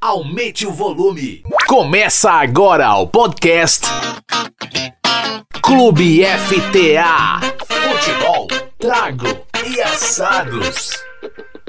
Aumente o volume. Começa agora o podcast Clube FTA. Futebol, trago e assados.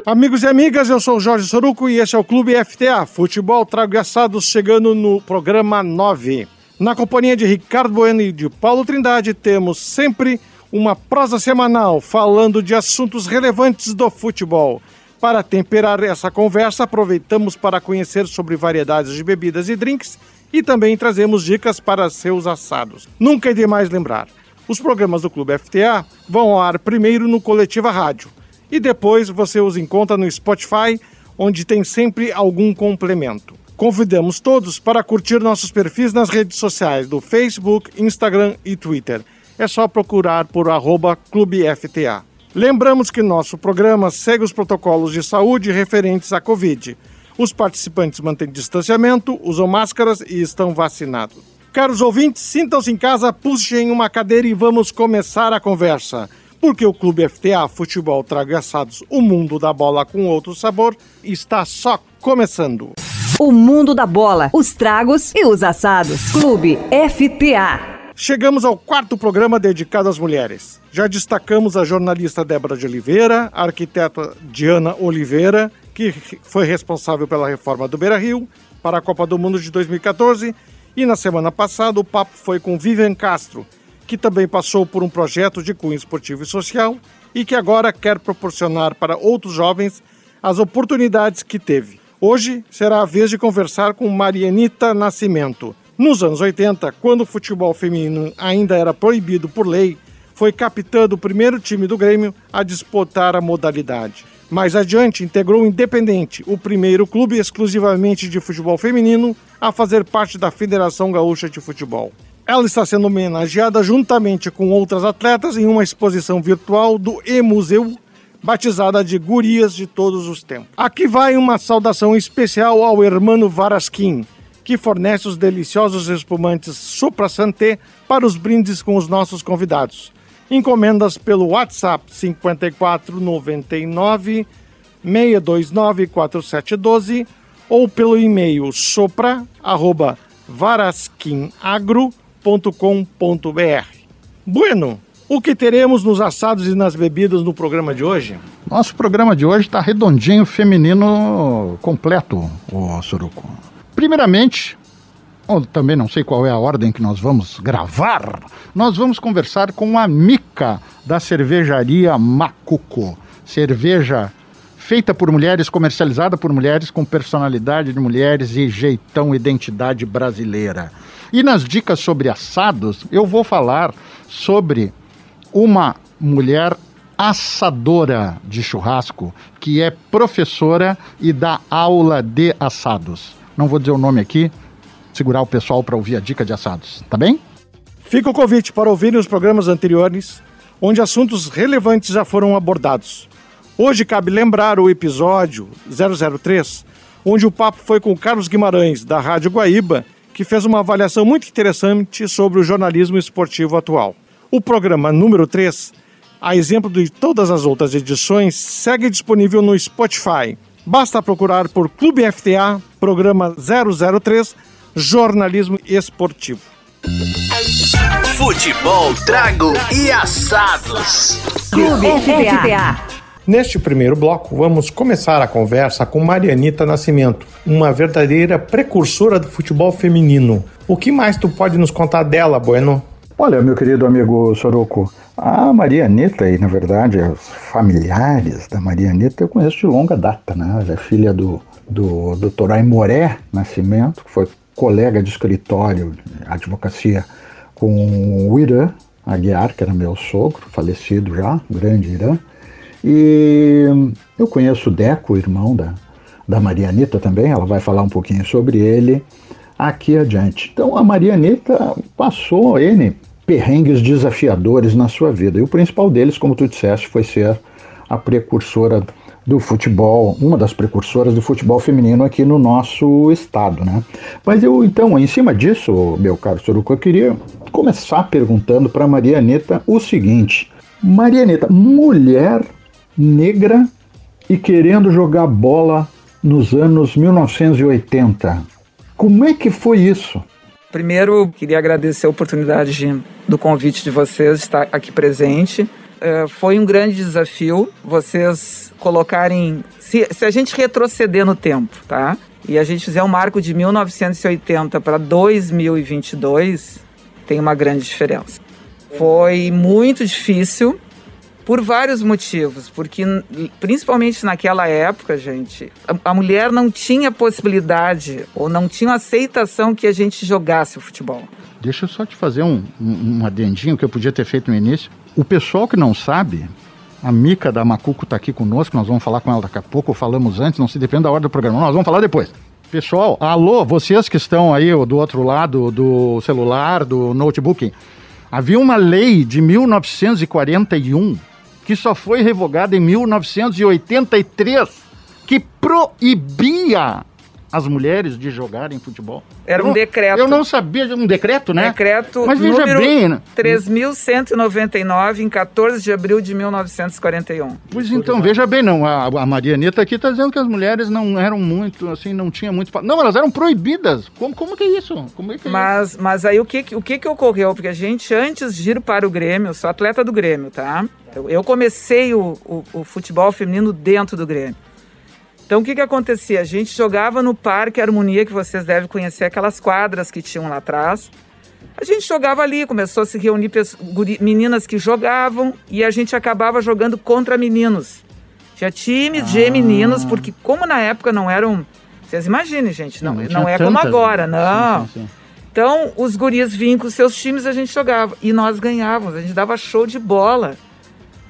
Amigos e amigas, eu sou o Jorge Soruco e esse é o Clube FTA, Futebol, Trago e Assados, chegando no programa 9. Na companhia de Ricardo Bueno e de Paulo Trindade, temos sempre uma prosa semanal falando de assuntos relevantes do futebol. Para temperar essa conversa, aproveitamos para conhecer sobre variedades de bebidas e drinks e também trazemos dicas para seus assados. Nunca é demais lembrar: os programas do Clube FTA vão ao ar primeiro no Coletiva Rádio e depois você os encontra no Spotify, onde tem sempre algum complemento. Convidamos todos para curtir nossos perfis nas redes sociais do Facebook, Instagram e Twitter. É só procurar por arroba Clube FTA. Lembramos que nosso programa segue os protocolos de saúde referentes à Covid. Os participantes mantêm distanciamento, usam máscaras e estão vacinados. Caros ouvintes, sintam-se em casa, puxem uma cadeira e vamos começar a conversa. Porque o Clube FTA Futebol Traga Assados, o mundo da bola com outro sabor, está só começando. O mundo da bola, os tragos e os assados. Clube FTA. Chegamos ao quarto programa dedicado às mulheres. Já destacamos a jornalista Débora de Oliveira, a arquiteta Diana Oliveira, que foi responsável pela reforma do Beira Rio para a Copa do Mundo de 2014. E na semana passada o papo foi com Vivian Castro, que também passou por um projeto de cunho esportivo e social e que agora quer proporcionar para outros jovens as oportunidades que teve. Hoje será a vez de conversar com Marianita Nascimento, nos anos 80, quando o futebol feminino ainda era proibido por lei, foi capitã do primeiro time do Grêmio a disputar a modalidade. Mais adiante, integrou o Independente, o primeiro clube exclusivamente de futebol feminino a fazer parte da Federação Gaúcha de Futebol. Ela está sendo homenageada juntamente com outras atletas em uma exposição virtual do E-Museu, batizada de Gurias de Todos os Tempos. Aqui vai uma saudação especial ao hermano Varasquim, que fornece os deliciosos espumantes Supra Santé para os brindes com os nossos convidados. Encomendas pelo WhatsApp 5499 629 4712 ou pelo e-mail sopra@varasquinagro.com.br. Bueno, o que teremos nos assados e nas bebidas no programa de hoje? Nosso programa de hoje está redondinho, feminino completo, o Suruco. Primeiramente, ou também não sei qual é a ordem que nós vamos gravar, nós vamos conversar com a Mica da cervejaria Macuco. Cerveja feita por mulheres, comercializada por mulheres, com personalidade de mulheres e jeitão identidade brasileira. E nas dicas sobre assados, eu vou falar sobre uma mulher assadora de churrasco que é professora e dá aula de assados não vou dizer o nome aqui, segurar o pessoal para ouvir a dica de assados, tá bem? Fica o convite para ouvirem os programas anteriores, onde assuntos relevantes já foram abordados. Hoje cabe lembrar o episódio 003, onde o papo foi com Carlos Guimarães, da Rádio Guaíba, que fez uma avaliação muito interessante sobre o jornalismo esportivo atual. O programa número 3, a exemplo de todas as outras edições, segue disponível no Spotify Basta procurar por Clube FTA, programa 003, Jornalismo Esportivo. Futebol, trago e assados. Clube FTA. Neste primeiro bloco, vamos começar a conversa com Marianita Nascimento, uma verdadeira precursora do futebol feminino. O que mais tu pode nos contar dela, Bueno? Olha, meu querido amigo Soroco, a Maria Anitta, e na verdade os familiares da Maria Anitta eu conheço de longa data, né? Ela é filha do, do Dr. Aimoré Nascimento, que foi colega de escritório advocacia com o Irã Aguiar, que era meu sogro, falecido já, grande Irã. E eu conheço o Deco, irmão da, da Maria Anitta também, ela vai falar um pouquinho sobre ele aqui adiante. Então a Maria Anitta passou N perrengues desafiadores na sua vida. E o principal deles, como tu disseste, foi ser a precursora do futebol, uma das precursoras do futebol feminino aqui no nosso estado, né? Mas eu, então, em cima disso, meu caro Soruco, eu queria começar perguntando para Maria Anitta o seguinte: Maria Anitta, mulher negra e querendo jogar bola nos anos 1980. Como é que foi isso? Primeiro, queria agradecer a oportunidade de, do convite de vocês estar aqui presente. É, foi um grande desafio vocês colocarem. Se, se a gente retroceder no tempo, tá? E a gente fizer um marco de 1980 para 2022, tem uma grande diferença. Foi muito difícil por vários motivos, porque principalmente naquela época, gente, a, a, mulher não tinha possibilidade ou não tinha aceitação que a gente jogasse o futebol. Deixa eu só te fazer um, um, um adendinho que eu podia ter feito no início. O pessoal que não sabe, a Mica da Macuco está aqui conosco, nós vamos falar com ela daqui a pouco, ou falamos antes, não se depende da hora do programa, nós vamos falar depois. Pessoal, alô, vocês que estão aí do outro lado do celular, do notebook, havia uma lei de 1941 que só foi revogada em 1983 que proibia as mulheres de jogarem futebol. Era um decreto. Eu não sabia, um decreto, né? Decreto Mas veja número bem, né? 3.199, em 14 de abril de 1941. Pois então, veja bem, não, a, a Maria Anitta aqui está dizendo que as mulheres não eram muito, assim, não tinha muito... Não, elas eram proibidas. Como, como que é isso? Como é que é mas, isso? mas aí o que, o que que ocorreu? Porque a gente, antes de ir para o Grêmio, eu sou atleta do Grêmio, tá? Eu, eu comecei o, o, o futebol feminino dentro do Grêmio. Então o que, que acontecia? A gente jogava no Parque Harmonia, que vocês devem conhecer, aquelas quadras que tinham lá atrás. A gente jogava ali, começou a se reunir meninas que jogavam e a gente acabava jogando contra meninos. Tinha times ah. de meninos, porque como na época não eram. Vocês imaginem, gente, não, não, não é tantas. como agora, não. Sim, sim, sim. Então, os guris vinham com seus times a gente jogava. E nós ganhávamos, a gente dava show de bola.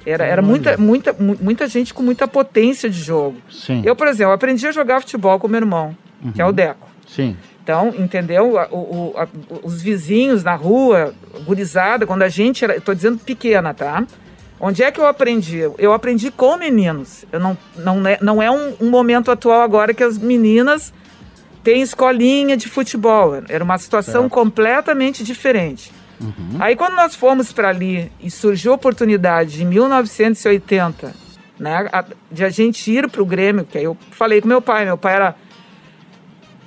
Era, era muita, muita, muita gente com muita potência de jogo. Sim. Eu, por exemplo, aprendi a jogar futebol com meu irmão, uhum. que é o Deco. Sim. Então, entendeu? O, o, a, os vizinhos na rua, gurizada, quando a gente era. Estou dizendo pequena, tá? Onde é que eu aprendi? Eu aprendi com meninos. Eu não, não é, não é um, um momento atual agora que as meninas têm escolinha de futebol. Era uma situação completamente diferente. Uhum. Aí quando nós fomos para ali e surgiu a oportunidade em 1980, né, de a gente ir para o Grêmio, que aí eu falei com meu pai, meu pai era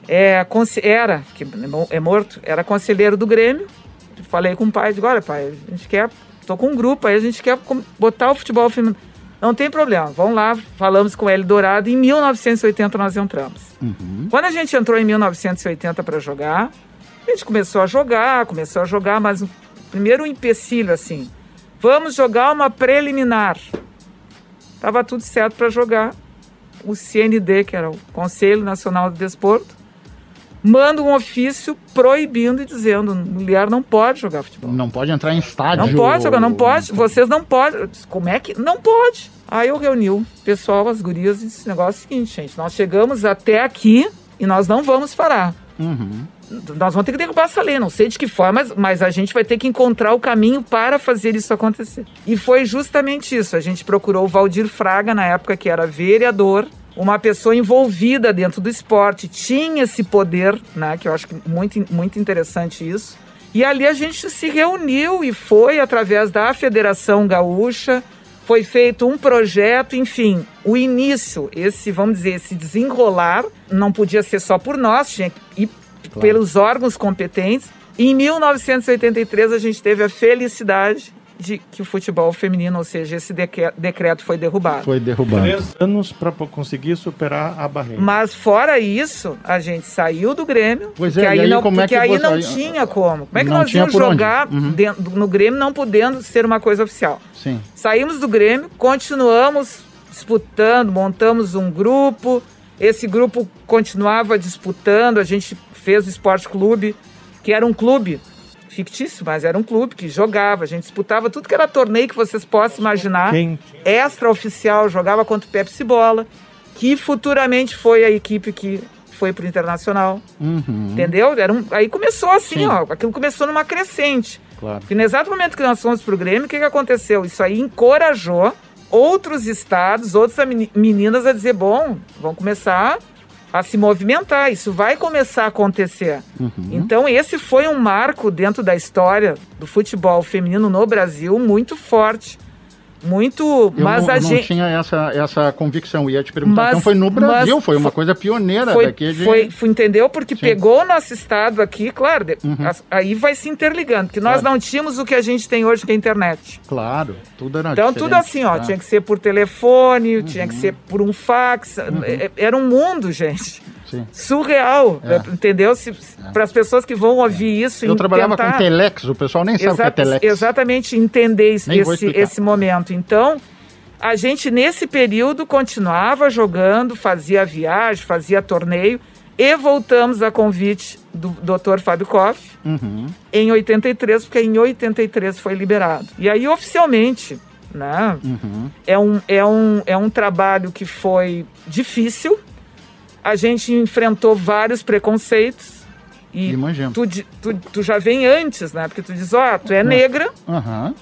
é, era, que é morto, era conselheiro do Grêmio. Falei com o pai, digo, olha pai, a gente quer, tô com um grupo aí, a gente quer botar o futebol feminino. Não tem problema, vamos lá, falamos com ele Dourado, em 1980 nós entramos. Uhum. Quando a gente entrou em 1980 para jogar, a gente começou a jogar, começou a jogar, mas o primeiro empecilho assim, vamos jogar uma preliminar. Tava tudo certo para jogar. O CND, que era o Conselho Nacional do Desporto, manda um ofício proibindo e dizendo mulher não pode jogar futebol. Não pode entrar em estádio. Não pode jogar, não pode. Vocês não podem. Como é que. Não pode. Aí eu reuni o pessoal, as gurias, e disse: negócio é o seguinte, gente, nós chegamos até aqui e nós não vamos parar. Uhum nós vamos ter que derrubar essa lei, não sei de que forma, mas, mas a gente vai ter que encontrar o caminho para fazer isso acontecer. E foi justamente isso. A gente procurou o Valdir Fraga, na época que era vereador, uma pessoa envolvida dentro do esporte, tinha esse poder, né? Que eu acho que muito, muito interessante isso. E ali a gente se reuniu e foi através da Federação Gaúcha, foi feito um projeto, enfim, o início, esse, vamos dizer, esse desenrolar, não podia ser só por nós, tinha que ir claro. pelos órgãos competentes. Em 1983, a gente teve a felicidade de que o futebol feminino, ou seja, esse decreto foi derrubado. Foi derrubado. Três anos para conseguir superar a barreira. Mas fora isso, a gente saiu do Grêmio, pois é, aí não, como porque é que aí você... não tinha como. Como é que não nós íamos jogar uhum. dentro, no Grêmio não podendo ser uma coisa oficial? Sim. Saímos do Grêmio, continuamos disputando, montamos um grupo, esse grupo continuava disputando, a gente fez o Esporte Clube, que era um clube fictício, mas era um clube que jogava, a gente disputava tudo que era torneio que vocês possam imaginar. Quem? Extra-oficial, jogava contra o Pepsi Bola, que futuramente foi a equipe que foi pro Internacional. Uhum. Entendeu? Era um, aí começou assim, Sim. ó, aquilo começou numa crescente. Claro. Porque no exato momento que nós fomos pro Grêmio, o que, que aconteceu? Isso aí encorajou outros estados, outras meninas a dizer, bom, vamos começar a se movimentar. Isso vai começar a acontecer. Uhum. Então, esse foi um marco dentro da história do futebol feminino no Brasil muito forte. Muito. Eu mas não, a não gente. tinha essa, essa convicção. Ia te perguntar. Mas- então foi no Brasil, foi uma coisa pioneira Foi, daqui de. foi, foi, entendeu? Porque Sim. pegou o nosso estado aqui, claro, Uhum. aí vai se interligando, nós Claro. não tínhamos o que a gente tem hoje, que é a internet. Claro, tudo era Então, tudo assim, ó, tá? tinha que ser por telefone, tinha que ser por um fax. é- Era um mundo, gente. Sim. Surreal, É. entendeu? Para as pessoas que vão ouvir isso Eu trabalhava tentar... com Telex, o pessoal nem sabe o que é Telex. Exatamente, entender esse, esse momento. Então, a gente, nesse período, continuava jogando, fazia viagem, fazia torneio, e voltamos a convite do Dr. Fábio Koff Uhum. em 83, porque em 83 foi liberado. E aí, oficialmente, né, Uhum. é, um, é, um, é um trabalho que foi difícil, a gente enfrentou vários preconceitos, e Imagino. tu, tu, tu já vem antes, né? Porque tu diz, ó, tu é negra, Aham.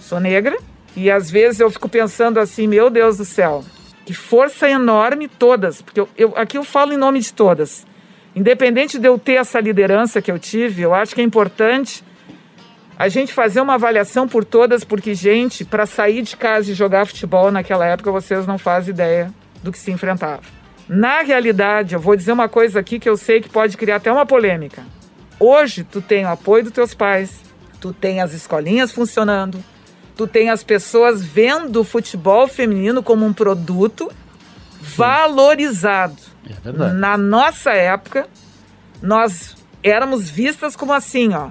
sou negra, e às vezes eu fico pensando assim, meu Deus do céu, que força enorme todas, porque eu, eu- aqui eu falo em nome de todas. Independente de eu ter essa liderança que eu tive, eu acho que é importante a gente fazer uma avaliação por todas, porque, gente, para sair de casa e jogar futebol naquela época, vocês não fazem ideia do que se enfrentava. Na realidade, eu vou dizer uma coisa aqui que eu sei que pode criar até uma polêmica. Hoje, tu tem o apoio dos teus pais, tu tem as escolinhas funcionando, tu tem as pessoas vendo o futebol feminino como um produto valorizado. É verdade. Na nossa época, nós éramos vistas como assim, ó,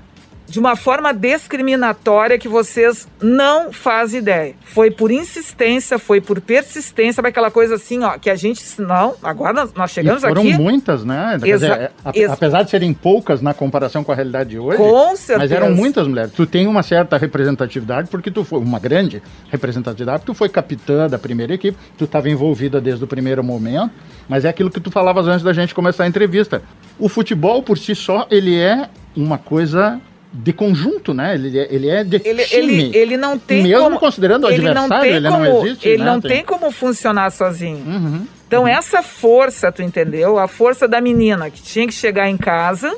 de uma forma discriminatória que vocês não fazem ideia. Foi por insistência, foi por persistência, para aquela coisa assim, ó, que a gente, não, agora nós, nós chegamos foram aqui muitas, né? Dizer, é, apesar de serem poucas na comparação com a realidade de hoje, com certeza. mas eram muitas mulheres. Tu tem uma certa representatividade, porque tu foi uma grande representatividade, porque tu foi capitã da primeira equipe, tu estava envolvida desde o primeiro momento, mas é aquilo que tu falavas antes da gente começar a entrevista. O futebol, por si só, ele é uma coisa de conjunto, né? Ele é, ele é de ele, time. ele, ele não tem Mesmo como, considerando o ele não adversário, tem ele como, não existe, ele né? não Tem- tem como funcionar sozinho. Uhum. Então, essa força, tu entendeu? A força da menina que tinha que chegar em casa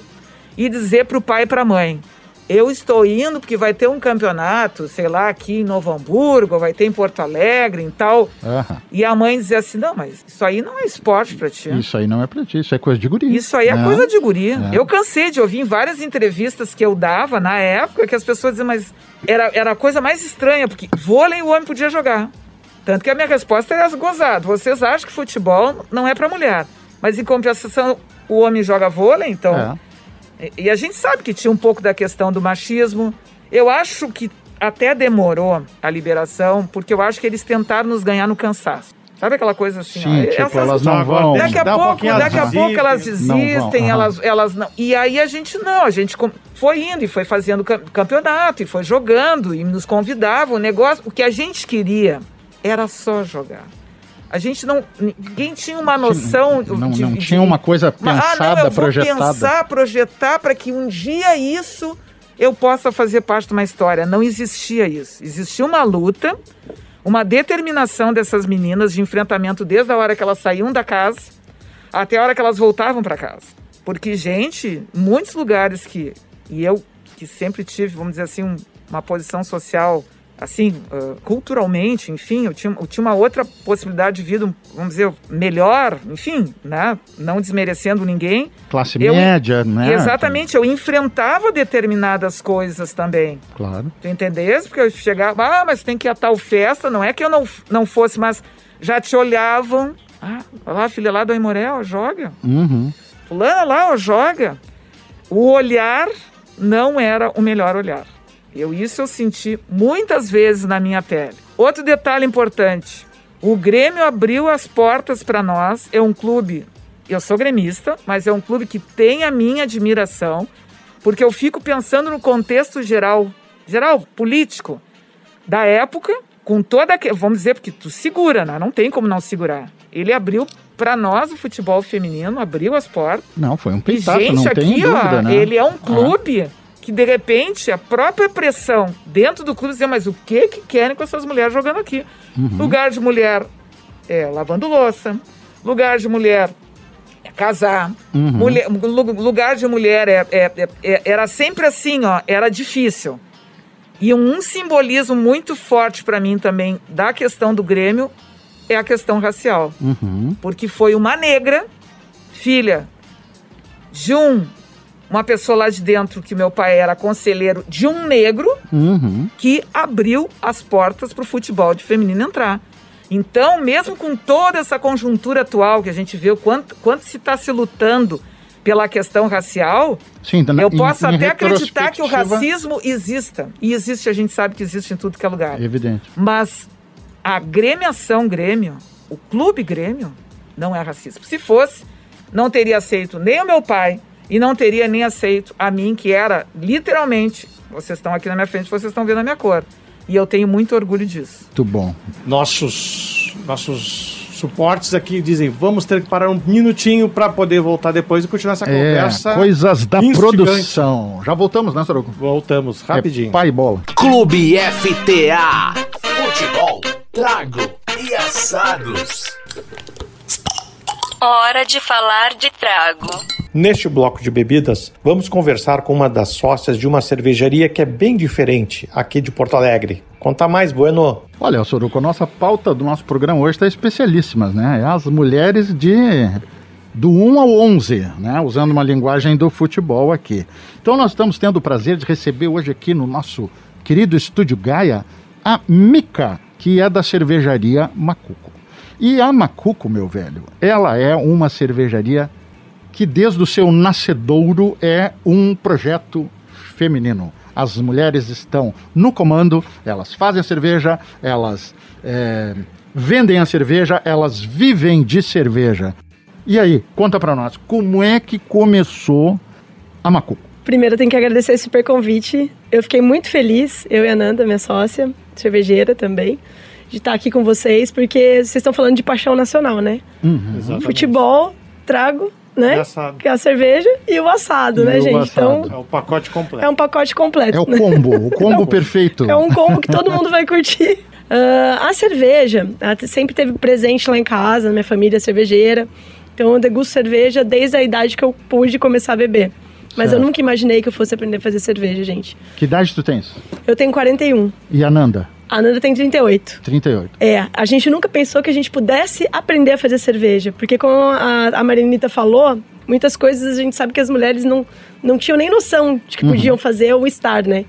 e dizer pro pai e pra mãe: Eu estou indo porque vai ter um campeonato, sei lá, aqui em Novo Hamburgo, vai ter em Porto Alegre e tal. Aham. E a mãe dizer assim: Não, mas isso aí não é esporte pra ti. Isso aí não é pra ti, isso é coisa de guri. Isso aí é né? coisa de guria. É. Eu cansei de ouvir em várias entrevistas que eu dava na época que as pessoas diziam, mas era, era a coisa mais estranha, porque vôlei o homem podia jogar. Tanto que a minha resposta era gozado. Vocês acham que futebol não é para mulher. Mas em compensação, o homem joga vôlei, então. É. E, a gente sabe que tinha um pouco da questão do machismo. Eu acho que até demorou a liberação, porque eu acho que eles tentaram nos ganhar no cansaço. Sabe aquela coisa assim? Sim, ó, tipo, essas- elas não vão. Daqui a um pouco, pouquinho, daqui a elas pouco elas desistem. Vão, elas, elas não. E aí a gente não, a gente foi indo e foi fazendo cam- campeonato e foi jogando e nos convidava. O negócio, o que a gente queria era só jogar. A gente não, ninguém tinha uma noção Não, de, não de- tinha uma coisa pensada, ah, não, eu vou projetada. pensar, projetar para que um dia isso eu possa fazer parte de uma história. Não existia isso. Existia uma luta, uma determinação dessas meninas de enfrentamento desde a hora que elas saíam da casa até a hora que elas voltavam para casa. Porque, gente, muitos lugares que. E eu, que sempre tive, vamos dizer assim, um- uma posição social, assim, ah, culturalmente, enfim, eu tinha, eu tinha uma outra possibilidade de vida, vamos dizer, melhor, enfim, né? Não desmerecendo ninguém. Classe Eu- média, né? Exatamente, eu enfrentava determinadas coisas também. Claro. Tu entendesse? Porque eu chegava, ah, mas tem que ir a tal festa. Não é que eu não, não fosse, mas já te olhavam. Ah, olha lá, a filha lá do Aimoré, ó, joga. Uhum. Fulana lá, ó, joga. O olhar não era o melhor olhar. Eu, isso eu senti muitas vezes na minha pele. Outro detalhe importante: o Grêmio abriu as portas para nós. É um clube, eu sou gremista, mas é um clube que tem a minha admiração, porque eu fico pensando no contexto geral, geral político da época, com toda, aque- vamos dizer, porque tu segura, né? Não tem como não segurar. Ele abriu para nós o futebol feminino, abriu as portas. Não, foi um E, peitaço, gente, não aqui, tem dúvida, ó, né? ele é um clube que, de repente, a própria pressão dentro do clube dizia, mas o que que querem com essas mulheres jogando aqui? Uhum. Lugar de mulher é lavando louça, lugar de mulher é casar, Uhum. mulher, lu- lugar de mulher é, é- é- é- era sempre assim, ó, era difícil. E um simbolismo muito forte para mim também da questão do Grêmio é a questão racial. Uhum. Porque foi uma negra, filha de um, uma pessoa lá de dentro, que meu pai era conselheiro de um negro, Uhum. que abriu as portas para o futebol de feminino entrar. Então, mesmo com toda essa conjuntura atual que a gente vê, o quanto, quanto se está se lutando pela questão racial, Sim, então, eu em- posso em até acreditar que o racismo exista. E existe, a gente sabe que existe em tudo que é lugar. Evidente. Mas a gremiação Grêmio, o clube Grêmio, não é racista. Se fosse, não teria aceito nem o meu pai e não teria nem aceito a mim, que era literalmente. Vocês estão aqui na minha frente, vocês estão vendo a minha cor. E eu tenho muito orgulho disso. Muito bom. Nossos, nossos suportes aqui dizem: vamos ter que parar um minutinho para poder voltar depois e continuar essa É, conversa. coisas da instigante. produção. Já voltamos, né, Soroco? Voltamos rapidinho. É pai bola. Clube FTA. Futebol, trago e assados. Hora de falar de trago. Neste bloco de bebidas, vamos conversar com uma das sócias de uma cervejaria que é bem diferente aqui de Porto Alegre. Conta mais, Bueno. Olha, Soroco, a nossa pauta do nosso programa hoje está especialíssimas, né? É as mulheres de do 1 ao 11, né? Usando uma linguagem do futebol aqui. Então nós estamos tendo o prazer de receber hoje aqui no nosso querido estúdio Gaia a Mica, que é da cervejaria Macuco. E a Macuco, meu velho, ela é uma cervejaria que desde o seu nascedouro é um projeto feminino. As mulheres estão no comando, elas fazem a cerveja, elas é, vendem a cerveja, elas vivem de cerveja. E aí, conta pra nós, como é que começou a Macuco? Primeiro, tenho que agradecer esse super convite. Eu fiquei muito feliz, eu e a Nanda, minha sócia, cervejeira também, de estar aqui com vocês, porque vocês estão falando de paixão nacional, né? Exatamente. Futebol, trago, né? E assado. Que é a cerveja e o assado, E né, o gente? assado. Então, É o pacote completo. é um pacote completo. É o né? combo, o combo perfeito. É um combo que todo mundo vai curtir. Ah, a cerveja sempre teve presente lá em casa, na minha família é cervejeira. Então eu degusto cerveja desde a idade que eu pude começar a beber. Mas eu Certo. nunca imaginei que eu fosse aprender a fazer cerveja, gente. Que idade tu tens? Eu tenho 41, E a Nanda? A Nanda tem 38. 38. É, a gente nunca pensou que a gente pudesse aprender a fazer cerveja. Porque como a, a Marinita falou, muitas coisas a gente sabe que as mulheres não, não tinham nem noção de que podiam fazer ou estar, né?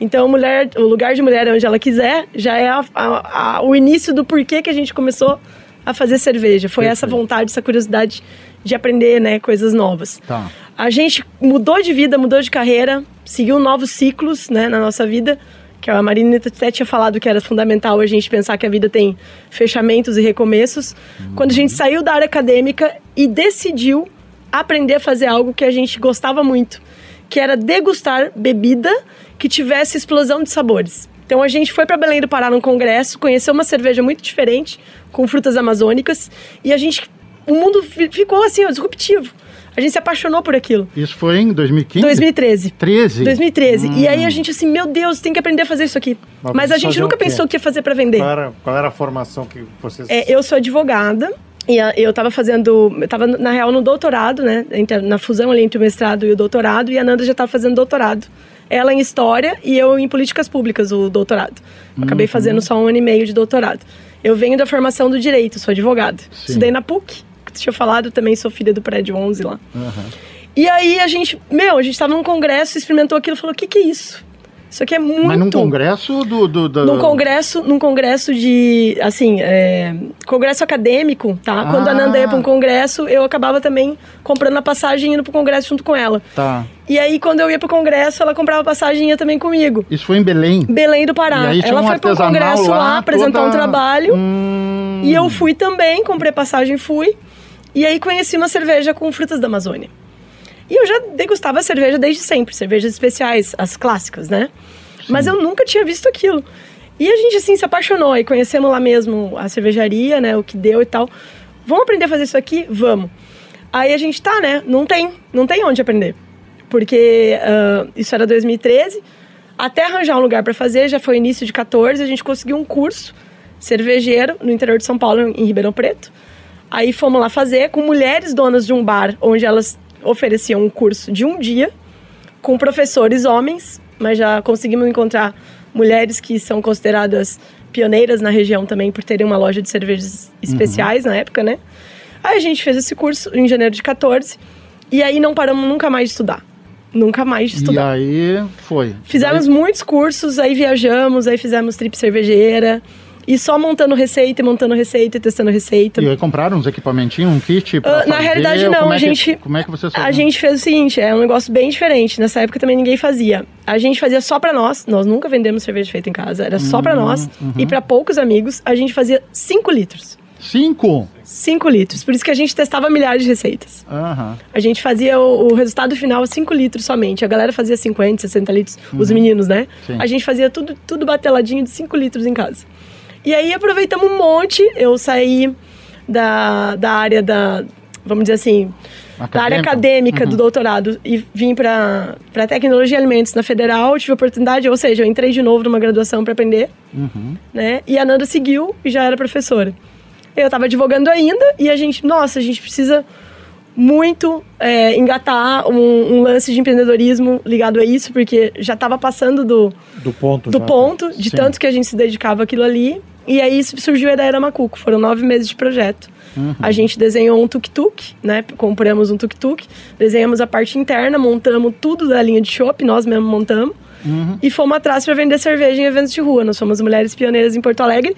Então, mulher, o lugar de mulher onde ela quiser já é a- a- a- o início do porquê que a gente começou a fazer cerveja. Foi essa Perfeito. vontade, essa curiosidade de aprender, né, coisas novas. Tá. A gente mudou de vida, mudou de carreira, seguiu novos ciclos né, na nossa vida. Que a Marina até tinha falado que era fundamental a gente pensar que a vida tem fechamentos e recomeços. Quando a gente saiu da área acadêmica e decidiu aprender a fazer algo que a gente gostava muito, que era degustar bebida que tivesse explosão de sabores. Então a gente foi para Belém do Pará num congresso, conheceu uma cerveja muito diferente, com frutas amazônicas, e a gente. O mundo fi- ficou assim, ó, disruptivo. A gente se apaixonou por aquilo. Isso foi em 2015? 2013. 13? 2013. E aí a gente assim, meu Deus, tem que aprender a fazer isso aqui. Mas Mas a gente nunca o pensou que ia fazer para vender. Qual era, qual era a formação que vocês. É, eu sou advogada e eu tava fazendo, eu tava na real no doutorado, né, na fusão ali entre o mestrado e o doutorado, e a Nanda já tava fazendo doutorado. Ela em história e eu em políticas públicas, o doutorado. Eu Acabei fazendo só um ano e meio de doutorado. Eu venho da formação do direito, sou advogada. Estudei na PUC, tinha falado, também sou filha do prédio 11 lá. E aí a gente, meu, a gente tava num congresso, experimentou aquilo falou: o que que é isso? Isso aqui é muito. Mas num congresso do... do, do... Num congresso, num congresso de, assim, é, congresso acadêmico, tá? Quando a Ah. Nanda ia para um congresso, eu acabava também comprando a passagem e indo pro congresso junto com ela. Tá. E aí, quando eu ia pro congresso, ela comprava passagem e ia também comigo. Isso foi em Belém? Belém do Pará. Ela um foi artesanal congresso lá, lá, apresentar toda- um trabalho. Hum... E eu fui também, comprei passagem, fui. E aí conheci uma cerveja com frutas da Amazônia. E eu já degustava cerveja desde sempre, cervejas especiais, as clássicas, né? Mas eu nunca tinha visto aquilo. E a gente, assim, se apaixonou. E conhecemos lá mesmo a cervejaria, né? O que deu e tal. Vamos aprender a fazer isso aqui? Vamos. Aí a gente tá, né? Não tem, não tem onde aprender. Porque ah, isso era 2013. Até arranjar um lugar para fazer, já foi início de 14, a gente conseguiu um curso cervejeiro no interior de São Paulo, em Ribeirão Preto. Aí fomos lá fazer com mulheres donas de um bar, onde elas ofereciam um curso de um dia, com professores homens, mas já conseguimos encontrar mulheres que são consideradas pioneiras na região também por terem uma loja de cervejas especiais na época, né? Aí a gente fez esse curso em janeiro de 14 e aí não paramos nunca mais de estudar. Nunca mais de E estudar. aí foi. Fizemos muitos cursos, aí viajamos, aí fizemos trip cervejeira. E só montando receita, e montando receita e testando receita. E aí compraram uns equipamentinhos, um kit pra na fazer? realidade, Ou não, Como é a que- gente- como é que vocês A faziam? gente fez o seguinte, é um negócio bem diferente. Nessa época também ninguém fazia. A gente fazia só pra nós. Nós nunca vendemos cerveja feita em casa. Era só pra nós. E pra poucos amigos, a gente fazia 5 litros. Cinco? 5 litros. Por isso que a gente testava milhares de receitas. Aham. A gente fazia o, o resultado final 5 litros somente. A galera fazia 50, 60 litros, os meninos, né? Sim. A gente fazia tudo, tudo bateladinho de 5 litros em casa. E aí aproveitamos um monte. Eu saí da, da área da, vamos dizer assim, da área Acadêmica? acadêmica do doutorado e vim para tecnologia e alimentos na federal. Tive a oportunidade, ou seja, eu entrei de novo numa graduação para aprender, Uhum. né? E a Nanda seguiu e já era professora. Eu estava advogando ainda e a gente, nossa, a gente precisa muito é, engatar um, um lance de empreendedorismo ligado a isso, porque já estava passando do, Do ponto. do já. ponto, de Sim. tanto que a gente se dedicava àquilo ali. E aí surgiu a ideia da Macuco. Foram nove meses de projeto. A gente desenhou um tuk-tuk, né? Compramos um tuk-tuk, desenhamos a parte interna, montamos tudo da linha de chopp, nós mesmos montamos. E fomos atrás para vender cerveja em eventos de rua. Nós somos mulheres pioneiras em Porto Alegre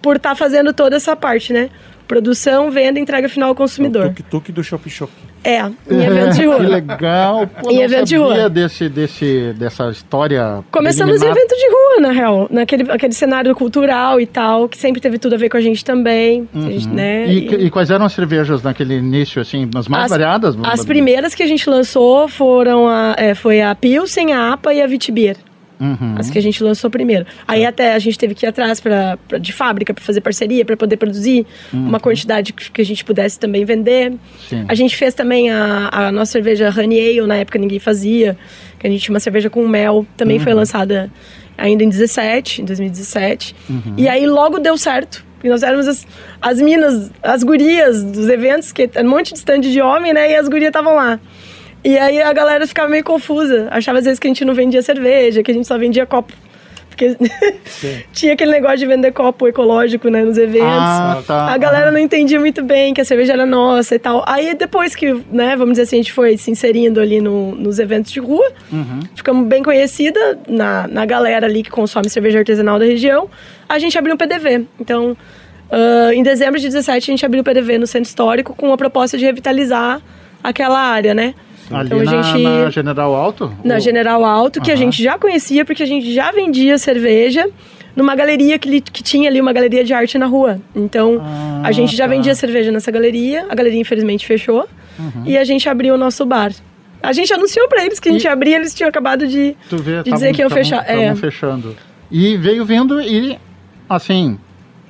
por estar fazendo toda essa parte, né? Produção, venda, entrega final ao É o consumidor. tuk-tuk do Shop Shop. É, em eventos de Que rua. legal. Pô, Em não evento de sabia rua. Desse, desse, dessa história. Começamos em preliminar. evento de rua, na real. Naquele aquele cenário cultural e tal, que sempre teve tudo a ver com a gente também. a gente, né? E, e quais eram as cervejas naquele início, assim, as mais As- variadas? As primeiras que a gente lançou foram a, é, foi a Pilsen, a APA e a Vitibir. Uhum. As que a gente lançou primeiro. Aí até a gente teve que ir atrás pra, pra- de fábrica para fazer parceria, para poder produzir uma quantidade que, que a gente pudesse também vender. Sim. A gente fez também a, a nossa cerveja Honey Ale, na época ninguém fazia. Que a gente tinha uma cerveja com mel, também foi lançada ainda em 17, em 2017. E aí logo deu certo. E nós éramos as, as minas, as gurias dos eventos, que era um monte de stand de homem, né? E as gurias estavam lá. E aí a galera ficava meio confusa. Achava às vezes que a gente não vendia cerveja, que a gente só vendia copo. Porque tinha aquele negócio de vender copo ecológico, né, nos eventos. Ah, tá. A galera não entendia muito bem que a cerveja era nossa e tal. Aí depois que, né, vamos dizer assim, a gente foi se inserindo ali no- nos eventos de rua, Uhum. ficamos bem conhecida na, na galera ali que consome cerveja artesanal da região, a gente abriu um PDV. Então, ah, em dezembro de 17, a gente abriu o PDV no Centro Histórico com a proposta de revitalizar aquela área, né? Ali Então, a na, gente- na General Alto? na Ou- General Alto, que a Aham. gente já conhecia, porque a gente já vendia cerveja numa galeria que, que tinha ali uma galeria de arte na rua. Então, Ah, a gente já tá. vendia cerveja nessa galeria, a galeria infelizmente fechou, Uhum. e a gente abriu o nosso bar. A gente anunciou pra eles que a gente E- ia abrir, eles tinham acabado de, vê, de dizer que iam fechar. Estavam É. fechando. E veio vindo e, assim,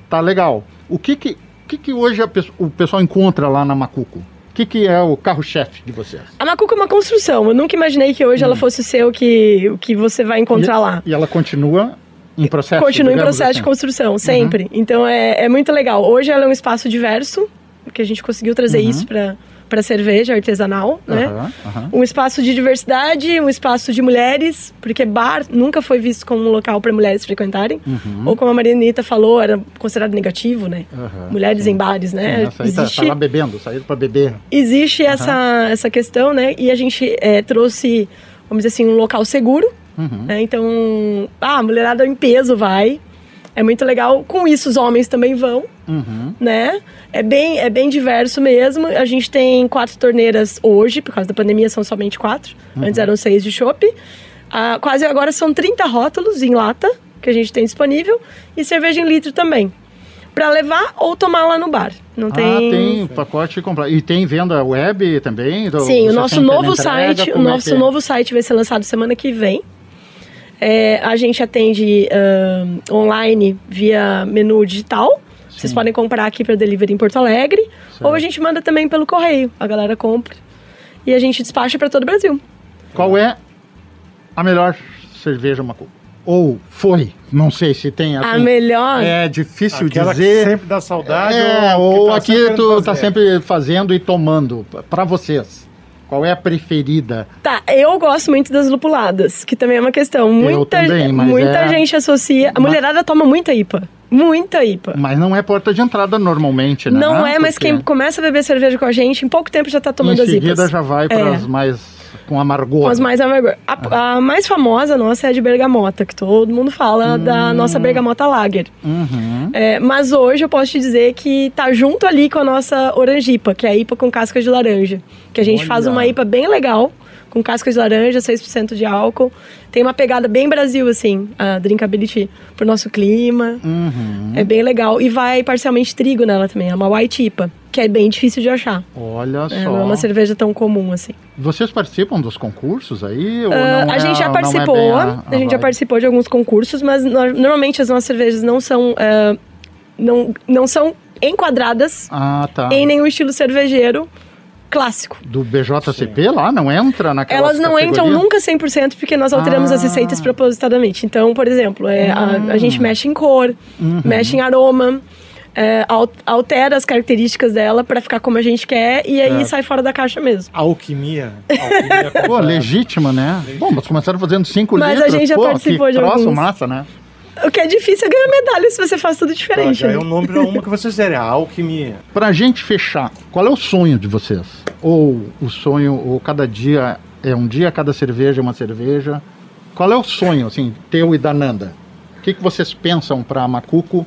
tá legal. O que que, que, que hoje a pe- o pessoal encontra lá na Macuco? O que, que é o carro-chefe de vocês? A Macuca é uma construção. Eu nunca imaginei que hoje ela fosse ser o que, o que você vai encontrar Hum. e, lá. E ela continua em processo, Continua em processo assim. de construção, sempre. Então é, é muito legal. Hoje ela é um espaço diverso, que a gente conseguiu trazer isso para para cerveja artesanal, né? Aham. Um espaço de diversidade, um espaço de mulheres, porque bar nunca foi visto como um local para mulheres frequentarem. Ou como a Marianita falou, era considerado negativo, né? Uhum. Mulheres sim. em bares, né? Sim, aí tá, Existe- tá lá bebendo, saíram pra beber. existe essa, essa questão, né? E a gente é, trouxe, vamos dizer assim, um local seguro. Uhum. né? Então, ah, a mulherada em peso vai. É muito legal. Com isso, os homens também vão, Uhum. né? É bem, é bem diverso mesmo. A gente tem quatro torneiras hoje, por causa da pandemia são somente quatro. Uhum. Antes eram seis de chopp. Ah, quase agora são 30 rótulos em lata que a gente tem disponível. E cerveja em litro também. Pra levar ou tomar lá no bar. Não tem... Ah, tem pacote completo. E tem venda web também? Do- Sim, o nosso tem novo entrega? site, o é nosso é? novo site vai ser lançado semana que vem. É, a gente atende ahn, online via menu digital. Vocês Sim. podem comprar aqui para delivery em Porto Alegre, Certo. ou a gente manda também pelo correio. A galera compra e a gente despacha para todo o Brasil. Qual é a melhor cerveja Macuco? Ou foi? Não sei se tem assim. a melhor. É difícil Aquela dizer. que sempre dá saudade. É, ou tá aqui tu querendo tá fazer. sempre fazendo e tomando. Pra vocês. Qual é a preferida? Tá, eu gosto muito das lupuladas, que também é uma questão. Muita, também, mas muita é- gente associa. A Mas- mulherada toma muita IPA. Muita IPA. Mas não é porta de entrada normalmente, né? Não é, mas Porque quem começa a beber cerveja com a gente, em pouco tempo já tá tomando Em as seguida IPAs. já vai É. para as mais com amargor. Com as mais amargor. A, a mais famosa nossa é a de bergamota, que todo mundo fala da nossa bergamota lager. Uhum. É, mas hoje eu posso te dizer que tá junto ali com a nossa orangipa, que é a IPA com casca de laranja. Que a gente Olha. faz uma IPA bem legal, com casca de laranja, 6% de álcool. Tem uma pegada bem Brasil, assim, a drinkability, pro nosso clima. Uhum. É bem legal. E vai parcialmente trigo nela também, é uma white IPA, que é bem difícil de achar. Olha É, só. não é uma cerveja tão comum assim. Vocês participam dos concursos aí? ou não a é- gente já é participou, bem a, gente já participou de alguns concursos, mas no- normalmente as nossas cervejas não são, ah, não, não são enquadradas Ah, tá. em nenhum estilo cervejeiro clássico. Do BJCP lá não entra naquela Elas não entram nunca 100% porque nós alteramos as Ah. receitas propositadamente. Então, por exemplo, é, a, a gente mexe em cor, Uhum. mexe em aroma, é, al- altera as características dela pra ficar como a gente quer e aí Certo. sai fora da caixa mesmo. Alquimia. Alquimia Pô, legítima, né? Bom, mas começaram fazendo 5 Mas a litros. gente já Pô, participou que de troço alguns. massa, né? O que é difícil é ganhar medalha se você faz tudo diferente. já né? é nome pra uma que vocês deram, a alquimia. Pra gente fechar, qual é o sonho de vocês? Ou o sonho, ou cada dia é um dia, cada cerveja é uma cerveja? Qual é o sonho, assim, teu e da Nanda? O que, que vocês pensam pra Macuco?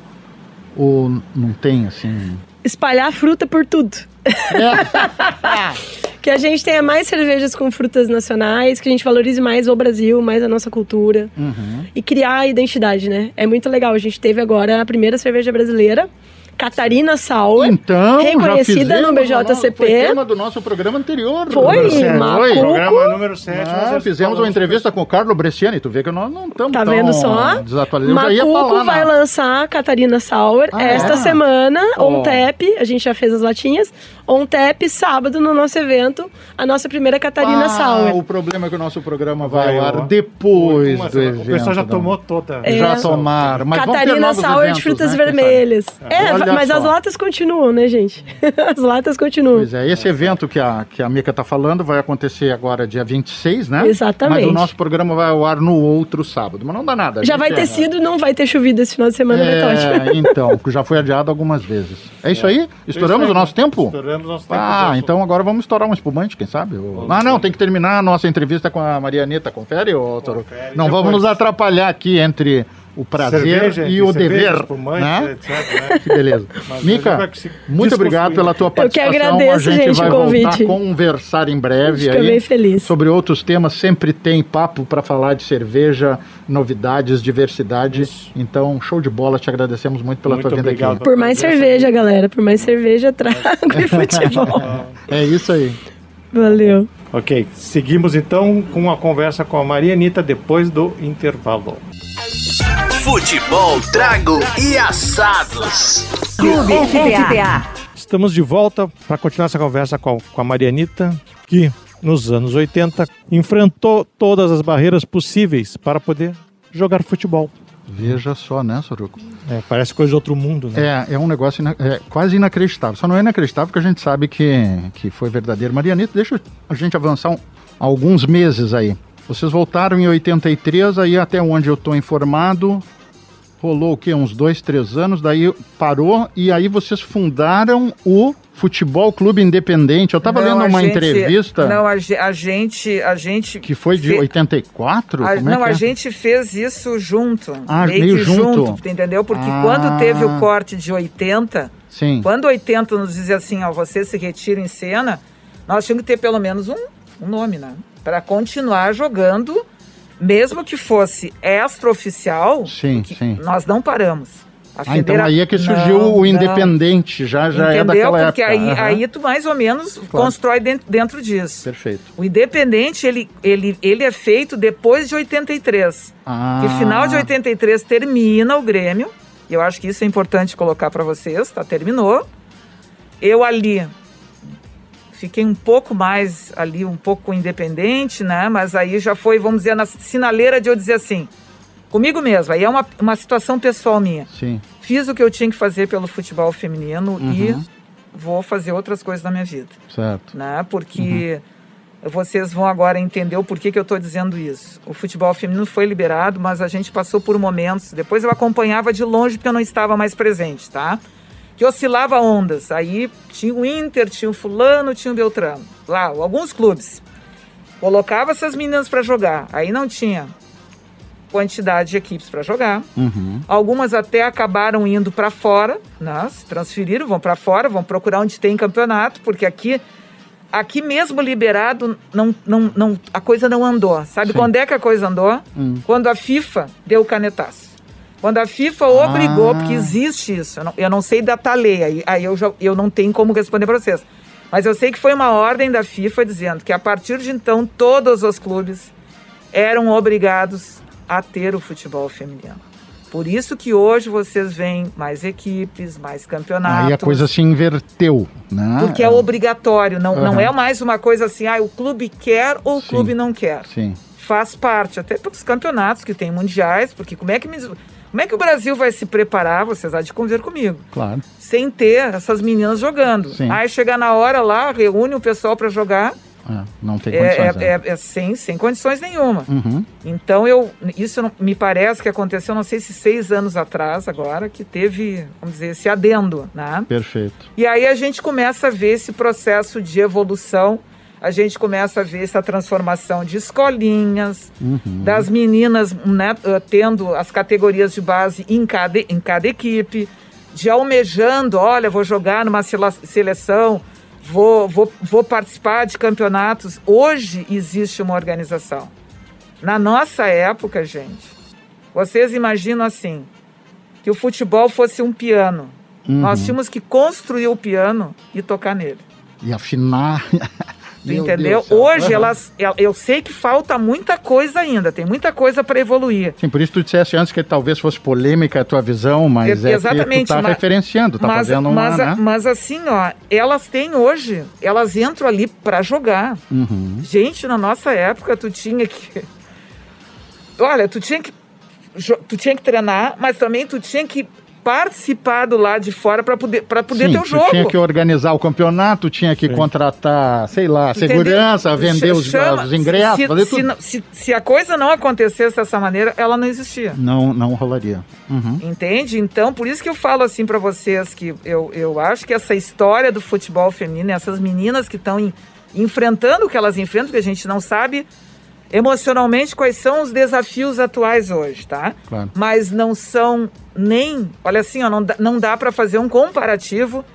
Ou não tem, assim... espalhar fruta por tudo. que a gente tenha mais cervejas com frutas nacionais, que a gente valorize mais o Brasil, mais a nossa cultura. Uhum. E criar a identidade, né? É muito legal. A gente teve agora a primeira cerveja brasileira, Catarina Sour. Então, reconhecida já no BJCP. Foi tema do nosso programa anterior. Foi. Foi. Programa número 7. Ah, fizemos uma entrevista com o Carlos Bresciani. Tu vê que nós não estamos Tá tão vendo só? desatualizados. Macuco vai né? lançar a Catarina Sour Ah, esta é? semana, Ó. on tap, a gente já fez as latinhas, on tap, sábado no nosso evento, a nossa primeira Catarina Ah, Sour. o problema é que o nosso programa vai, Vai ao ar depois do o evento. pessoal já né? tomou toda. É. Já tomaram. Mas Catarina eventos, de frutas né, vermelhas. É, Olha mas as só. latas continuam, né, gente? as latas continuam. Pois é, esse evento que a, que a Mica está falando vai acontecer agora dia 26, né? Exatamente. Mas o nosso programa vai ao ar no outro sábado. Mas não dá nada. Já vai é- ter sido, não vai ter chovido esse final de semana, ótimo. É, então, já foi adiado algumas vezes. É isso aí? Estouramos Isso aí. o nosso tempo? Estouramos nosso tempo. Ah, então agora vamos estourar um espumante, quem sabe? Ou- Ah, não, tem que terminar a nossa entrevista com a Maria Anitta. Confere, ô, Toro? Confere, Não vamos depois. nos atrapalhar aqui entre o prazer Cerveja, e o cerveja, dever. espumante, né? etc, né? Que beleza. Mas Mica, muito obrigado pela tua que participação. agradeço, a gente, gente, vai o voltar convite. a conversar em breve aí bem feliz. sobre outros temas. Sempre tem papo para falar de cerveja, novidades, diversidade. Então, show de bola. Te agradecemos muito pela Muito tua vinda obrigado. aqui. Por mais cerveja, galera. Por mais cerveja, trago e futebol. É isso aí. Valeu. Ok, seguimos então com a conversa com a Maria Anitta depois do intervalo. Futebol, trago e assados. Clube FTA. Estamos de volta para continuar essa conversa com a, com a Maria Anitta, que nos anos 80 enfrentou todas as barreiras possíveis para poder jogar futebol. Veja só, né, Soruco? É, parece coisa de outro mundo, né? É, é um negócio ina- é, quase inacreditável. Só não é inacreditável porque a gente sabe que, que foi verdadeiro. Marianita, deixa a gente avançar um- alguns meses aí. Vocês voltaram em 83, aí até onde eu estou informado, rolou o quê? Uns dois, três anos, daí parou e aí vocês fundaram o Futebol Clube Independente. Eu estava Não, lendo uma gente- entrevista Não, a, a gente. A gente que foi de fe- 84? a- Como é não, que a é? gente fez isso junto. Ah, meio meio junto. tu entendeu? Porque Ah. quando teve o corte de 80, Sim. quando 80 nos dizia assim, ó, você se retira em cena, nós tínhamos que ter pelo menos um, um nome, né? Para continuar jogando, mesmo que fosse extraoficial, Sim, sim. nós não paramos. Ah, então aí é que surgiu Não, o não. Independente, já, já é Entendeu? daquela Porque época. aí, Aham. aí tu mais ou menos constrói dentro, dentro disso. Perfeito. O Independente, ele, ele, ele é feito depois de 83. Ah, Que final de 83 termina o Grêmio. E eu acho que isso é importante colocar para vocês, tá? Terminou. Eu ali fiquei um pouco mais ali, um pouco independente, né? Mas aí já foi, vamos dizer, na sinaleira de eu dizer assim, comigo mesmo. Aí é uma, uma situação pessoal minha. Sim. Fiz o que eu tinha que fazer pelo futebol feminino Uhum. e vou fazer outras coisas na minha vida Certo. né? Porque vocês vão agora entender o porquê que eu estou dizendo isso. O futebol feminino foi liberado, mas a gente passou por momentos. Depois eu acompanhava de longe porque eu não estava mais presente, tá? Que oscilava ondas. Aí tinha o Inter, tinha o Fulano, tinha o Beltrano. Lá, alguns clubes. Colocava essas meninas para jogar. Aí não tinha quantidade de equipes para jogar. Uhum. Algumas até acabaram indo para fora, né? se transferiram, vão para fora, vão procurar onde tem campeonato, porque aqui aqui mesmo liberado não, não, não a coisa não andou. Sabe Sim. quando é que a coisa andou? Hum. Quando a FIFA deu o canetaço. Quando a FIFA obrigou, Ah. porque existe isso, eu não, eu não sei datar a lei, aí, aí eu, já, eu não tenho como responder para vocês. Mas eu sei que foi uma ordem da FIFA dizendo que a partir de então todos os clubes eram obrigados a ter o futebol feminino. Por isso que hoje vocês veem mais equipes, mais campeonatos. Aí a coisa se inverteu, né? Porque é obrigatório, não, não Aham. é mais uma coisa assim, ah, o clube quer ou o Sim. clube não quer. Sim. Faz parte, até pelos campeonatos que tem mundiais, porque como é que, me- como é que o Brasil vai se preparar, vocês há de conviver comigo, Claro. sem ter essas meninas jogando. Sim. Aí chegar na hora lá, reúne o pessoal para jogar, É, não tem é, condições. é- né? é- é sem, sem condições nenhuma. Uhum. Então eu, isso não- me parece que aconteceu, não sei se seis anos atrás agora, que teve, vamos dizer, esse adendo, né? Perfeito. E aí a gente começa a ver esse processo de evolução, a gente começa a ver essa transformação de escolinhas, Uhum. das meninas né, eh, tendo as categorias de base em cada, em cada equipe, de almejando, olha, vou jogar numa seleção, vou, vou, vou participar de campeonatos. Hoje existe uma organização. Na nossa época, gente, vocês imaginam assim, que o futebol fosse um piano. Uhum. Nós tínhamos que construir o piano e tocar nele. E afinar. Meu entendeu? Deus. Hoje elas, eu- sei que falta muita coisa ainda, tem muita coisa para evoluir. Sim, por isso tu disseste antes que talvez fosse polêmica a tua visão, mas E- é exatamente, tu tá ma- referenciando, tá mas, fazendo uma, mas, né? mas assim, ó, elas têm hoje, elas entram ali para jogar. Uhum. Gente, na nossa época tu tinha que Olha, tu tinha que tu tinha que treinar, mas também tu tinha que participar do lado de fora para poder para poder Sim, ter o jogo. tinha que organizar o campeonato, tinha que contratar, sei lá, Entendeu? segurança, vender os, Chama- os ingressos, se, fazer se, tudo. se- se a coisa não acontecesse dessa maneira, ela não existia. Não, não rolaria. Uhum. Entende? Então, por isso que eu falo assim para vocês que eu, eu acho que essa história do futebol feminino, essas meninas que estão enfrentando o que elas enfrentam, porque a gente não sabe emocionalmente quais são os desafios atuais hoje, tá? Claro. Mas não são nem, olha assim, ó, não dá, não dá para fazer um comparativo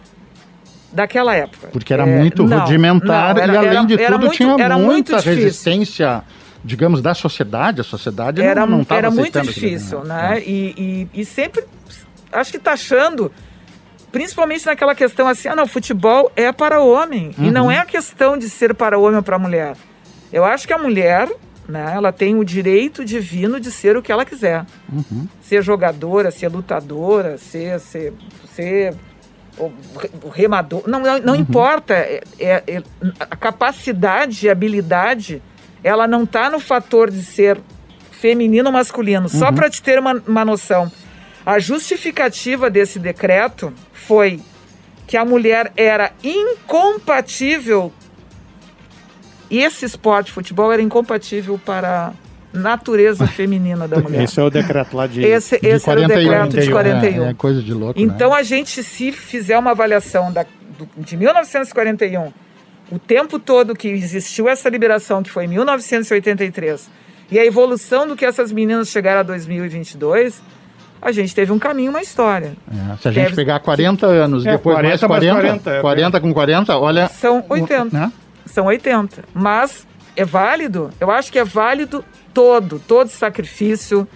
daquela época. Porque era É, muito não, rudimentar não, era- e, além era- de tudo, muito- tinha muito muita difícil. resistência, digamos, da sociedade. A sociedade era, não estava era muito difícil, né? E, e, e sempre, acho que taxando, principalmente naquela questão assim, ah, não, futebol é para o homem. E Uhum. não é a questão de ser para o homem ou para a mulher. Eu acho que a mulher, né, ela tem o direito divino de ser o que ela quiser. Uhum. Ser jogadora, ser lutadora, ser, ser, ser o re- o remador. Não, não, Uhum. não importa. É, é- é- a capacidade e habilidade, ela não está no fator de ser feminino ou masculino. Só Uhum. para te ter uma, uma noção. A justificativa desse decreto foi que a mulher era incompatível. Esse esporte, futebol, era incompatível para a natureza feminina da mulher. Esse é o decreto lá de. Esse, De esse era o 41, decreto de 41. É, é coisa de louco, Então né? a gente, se fizer uma avaliação da, do- de 1941, o tempo todo que existiu essa liberação, que foi em 1983, e a evolução do que essas meninas chegaram a 2022, a gente teve um caminho, uma história. É, se a gente deve- pegar 40 anos, É, depois 40 mais mais 40, 40, 40, é. com 40, olha... São 80. Né? São 80. Mas é válido? Eu acho que é válido todo, todo sacrifício,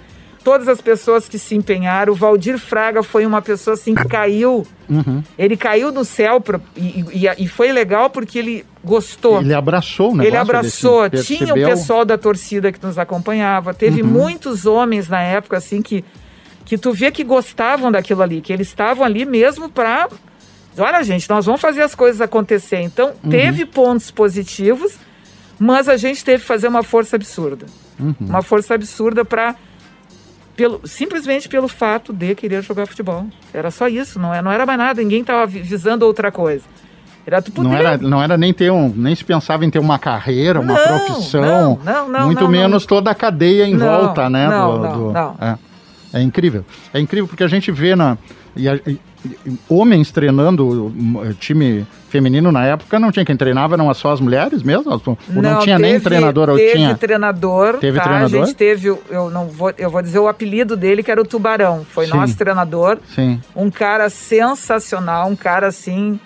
todas as pessoas que se empenharam. O Valdir Fraga foi uma pessoa assim que caiu. Uhum. Ele caiu do céu pra- e, e- e foi legal porque ele gostou. Ele abraçou negócio. Ele abraçou, ele tinha o pessoal da torcida que nos acompanhava, teve Uhum. muitos homens na época assim que que tu vê que gostavam daquilo ali, que eles estavam ali mesmo para olha gente, nós vamos fazer as coisas acontecer. Então, Uhum. teve pontos positivos, mas a gente teve que fazer uma força absurda. Uhum. Uma força absurda para pelo, simplesmente pelo fato de querer jogar futebol. Era só isso, não, é- não era mais nada, ninguém estava visando outra coisa. Era tu poder. Não era, não era nem ter um, nem se pensava em ter uma carreira, uma Não, profissão, não, não, não, muito menos toda a cadeia em volta, né? não, do- não, do-. É. É incrível. É incrível porque a gente vê na e a- e- homens treinando um, time feminino na época não tinha quem treinava, eram só as mulheres mesmo? Ou não, tinha nem teve- treinador, ou teve tinha? treinador. Teve tá? treinador? A gente teve, eu não vou, eu vou dizer o apelido dele que era o Tubarão. Foi Sim. nosso treinador. Sim. Um cara sensacional, um cara assim.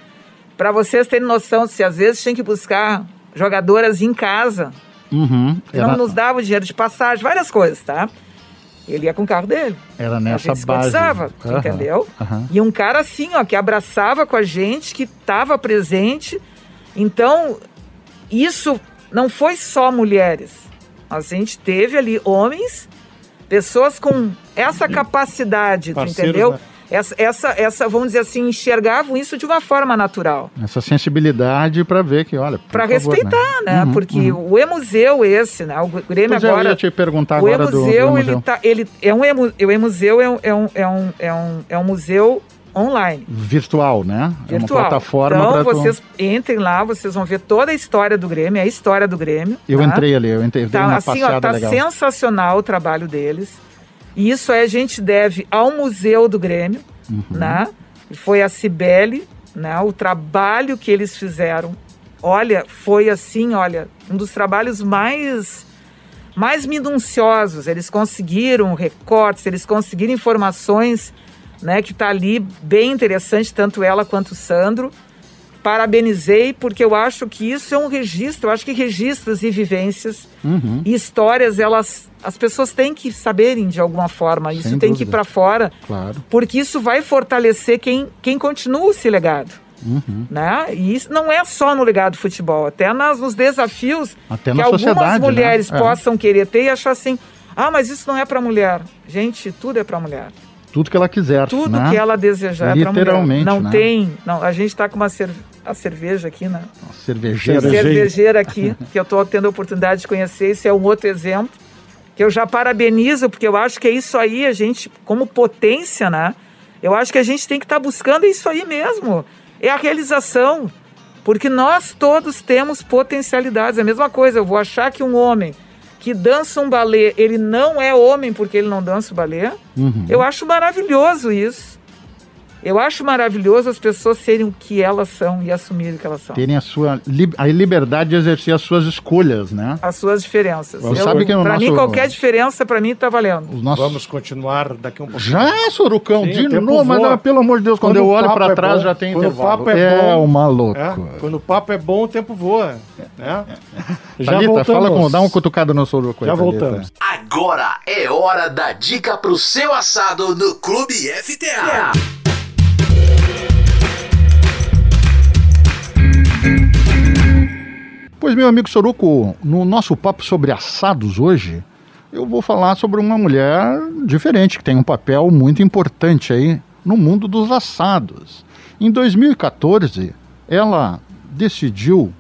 Pra vocês terem noção, se às vezes tinha que buscar jogadoras em casa, Uhum. Era, não nos dava o dinheiro de passagem, várias coisas, tá? Ele ia com o carro dele. era a nessa gente se base. Aham, entendeu? aham. E um cara assim, ó, que abraçava com a gente, que estava presente. Então, isso não foi só mulheres. A gente teve ali homens, pessoas com essa capacidade, Parceiros, entendeu? né? Essa, essa, essa, vamos dizer assim, enxergavam isso de uma forma natural. Essa sensibilidade para ver que, olha, Para favor, respeitar, né? Uhum, Porque uhum. o E-Museu esse, né? O Grêmio Pois é, eu agora... ia te perguntar o agora do, do E-Museu, museu. ele, tá, ele é um emu- o E-Museu é um, é, um, é, um, é, um, é um museu online. Virtual, né? Virtual. É uma plataforma então, vocês entrem lá, vocês vão ver toda a história do Grêmio, é a história do Grêmio. Eu tá? entrei ali, eu entrei, dei Tá, assim, ó, tá legal. sensacional o trabalho deles. E isso aí a gente deve ao Museu do Grêmio, Uhum. né? Foi a Cibele, né? O trabalho que eles fizeram. Olha, foi assim, olha, um dos trabalhos mais mais minuciosos. Eles conseguiram recortes, eles conseguiram informações, né, que tá ali bem interessante, tanto ela quanto o Sandro. Parabenizei, porque eu acho que isso é um registro, eu acho que registros e vivências Uhum. e histórias, elas as pessoas têm que saberem de alguma forma. Isso Sem tem que ir dúvida. para fora, Claro. porque isso vai fortalecer quem, quem continua esse legado. Uhum. Né? E isso não é só no legado do futebol, até nas, nos desafios Até que algumas né? mulheres É. possam querer ter e achar assim: ah, mas isso não é para mulher. Gente, tudo é para mulher. Tudo que ela quiser. Tudo né? que ela desejar é. Literalmente, Não né? tem. Não, a gente está com uma a cerveja aqui, né? Cervejeira. Cervejeira. aqui, que eu estou tendo a oportunidade de conhecer. Isso é um outro exemplo que eu já parabenizo, porque eu acho que é isso aí, a gente, como potência, né? Eu acho que a gente tem que estar buscando isso aí mesmo. É a realização. Porque nós todos temos potencialidades. É a mesma coisa, eu vou achar que um homem que dança um balé, ele não é homem porque ele não dança o balé. Uhum. Eu acho maravilhoso isso. Eu acho maravilhoso as pessoas serem o que elas são e assumirem o que elas são. Terem a sua li- a liberdade de exercer as suas escolhas, né? as suas diferenças. Você sabe que no pra mim, nosso- qualquer diferença, pra mim, tá valendo. Os nossos... Vamos continuar daqui um pouco. Já, Sorucão, Sim, de o novo, mas não, pelo amor de Deus, quando, Quando eu o olho para é trás bom, já tem quando o intervalo. papo é bom, uma louco. É, quando o papo é bom, o tempo voa. Né? Já Thalita, voltamos. fala com, dá um cutucado no Soruco. aí, Já Thalita. voltamos. Agora é hora da dica pro seu assado no Clube FTA. Pois, meu amigo Soruco, no nosso papo sobre assados hoje, eu vou falar sobre uma mulher diferente, que tem um papel muito importante aí no mundo dos assados. Em 2014, ela decidiu,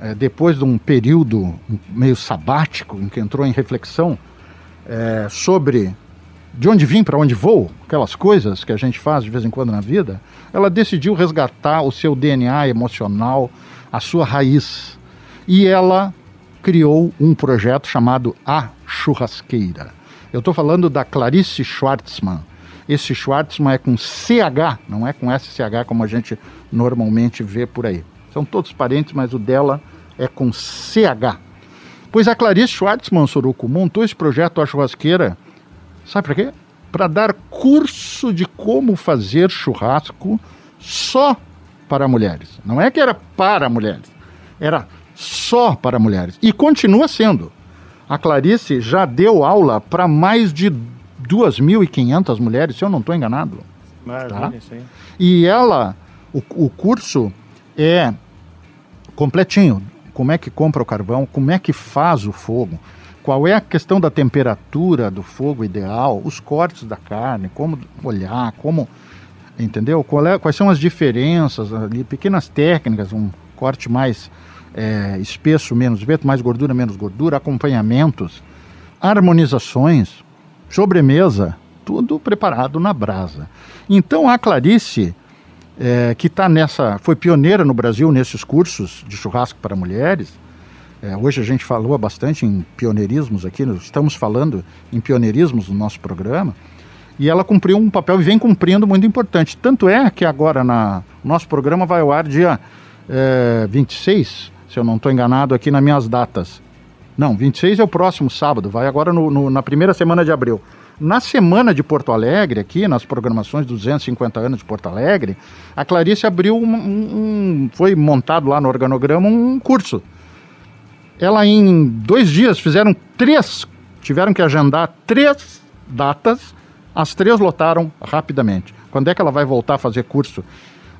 eh, depois de um período meio sabático, em que entrou em reflexão eh, sobre de onde vim, para onde vou, aquelas coisas que a gente faz de vez em quando na vida, ela decidiu resgatar o seu DNA emocional, a sua raiz. E ela criou um projeto chamado A Churrasqueira. Eu estou falando da Clarice Schwartzman. Esse Schwartzman é com CH, não é com SCH como a gente normalmente vê por aí. São todos parentes, mas o dela é com CH. Pois a Clarice Schwartzman Soruco montou esse projeto A Churrasqueira Sabe para quê? Para dar curso de como fazer churrasco só para mulheres. Não é que era para mulheres, era só para mulheres. E continua sendo. A Clarice já deu aula para mais de 2.500 mulheres, se eu não estou enganado. Maravilha, Tá. isso aí. E ela, o, o curso é completinho. Como é que compra o carvão, como é que faz o fogo, qual é a questão da temperatura do fogo ideal, os cortes da carne, como olhar, como. Entendeu? Qual é- quais são as diferenças ali, pequenas técnicas, um corte mais é, espesso, menos espesso, mais gordura, menos gordura, acompanhamentos, harmonizações, sobremesa, tudo preparado na brasa. Então a Clarice é, que está nessa, foi pioneira no Brasil nesses cursos de churrasco para mulheres. É, hoje a gente falou bastante em pioneirismos aqui, estamos falando em pioneirismos no nosso programa. E ela cumpriu um papel e vem cumprindo muito importante. Tanto é que agora na nosso programa vai ao ar dia é, 26, se eu não estou enganado aqui nas minhas datas. Não, 26 é o próximo sábado, vai agora no, no, na primeira semana de abril. Na semana de Porto Alegre, aqui, nas programações dos 250 anos de Porto Alegre, a Clarice abriu um, um, foi montado lá no organograma um curso. Ela em dois dias fizeram três, tiveram que agendar três datas, as três lotaram rapidamente. Quando é que ela vai voltar a fazer curso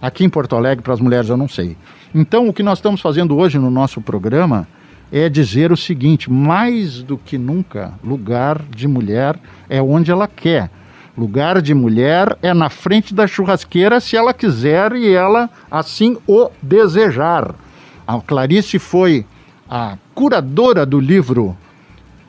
aqui em Porto Alegre para as mulheres, eu não sei. Então, o que nós estamos fazendo hoje no nosso programa é dizer o seguinte: mais do que nunca, lugar de mulher é onde ela quer. Lugar de mulher é na frente da churrasqueira se ela quiser e ela assim o desejar. A Clarice foi a curadora do livro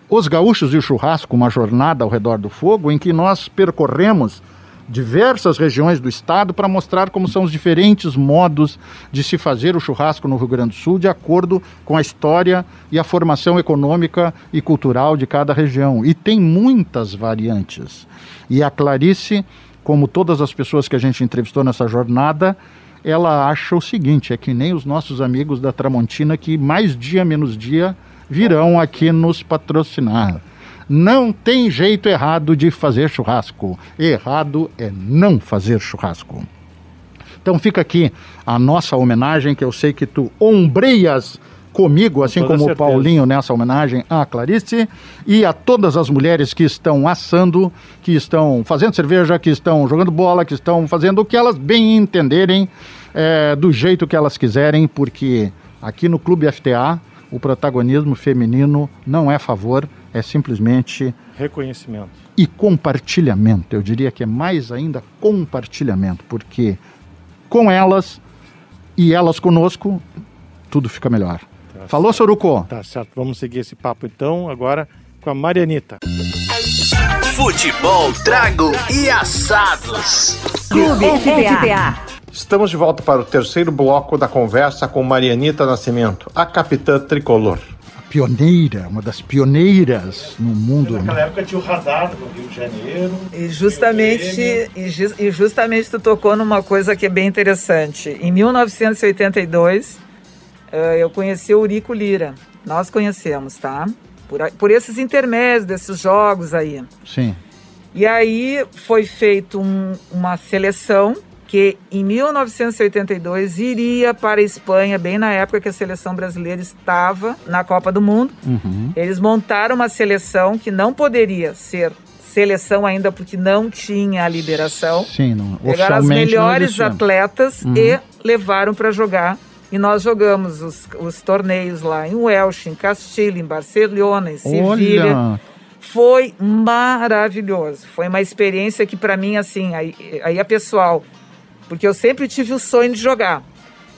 Os Gaúchos e o Churrasco, uma jornada ao redor do fogo, em que nós percorremos diversas regiões do estado para mostrar como são os diferentes modos de se fazer o churrasco no Rio Grande do Sul, de acordo com a história e a formação econômica e cultural de cada região. E tem muitas variantes. E a Clarice, como todas as pessoas que a gente entrevistou nessa jornada, ela acha o seguinte: é que nem os nossos amigos da Tramontina que mais dia menos dia virão aqui nos patrocinar. Não tem jeito errado de fazer churrasco. Errado é não fazer churrasco. Então fica aqui a nossa homenagem, que eu sei que tu ombreias comigo, assim Com como certeza. o Paulinho nessa homenagem à Clarice e a todas as mulheres que estão assando, que estão fazendo cerveja, que estão jogando bola, que estão fazendo o que elas bem entenderem, é, do jeito que elas quiserem, porque aqui no Clube FTA o protagonismo feminino não é favor, é simplesmente Reconhecimento. e compartilhamento. Eu diria que é mais ainda compartilhamento, porque com elas e elas conosco, tudo fica melhor. Falou, Soruco? Tá certo, vamos seguir esse papo então agora com a Marianita. Futebol, trago e assados. Clube FTA. Estamos de volta para o terceiro bloco da conversa com Marianita Nascimento, a capitã tricolor. Pioneira, uma das pioneiras no mundo. né? Naquela época tinha o radar no Rio de Janeiro. E justamente, e, ju- e justamente tu tocou numa coisa que é bem interessante. Em 1982, eh, eu conheci o Eurico Lira. Nós conhecemos, tá? Por, por esses intermédios desses jogos aí. Sim. E aí foi feito um- uma seleção que em 1982 iria para a Espanha, bem na época que a seleção brasileira estava na Copa do Mundo. Uhum. Eles montaram uma seleção que não poderia ser seleção ainda porque não tinha a liberação. Sim, não, Pegaram as melhores atletas Uhum. e levaram para jogar. E nós jogamos os, os torneios lá em Welsh, em Castilho, em Barcelona, em Sevilha. Olha, Foi maravilhoso. Foi uma experiência que, para mim, assim, aí, aí é pessoal. Porque eu sempre tive o sonho de jogar.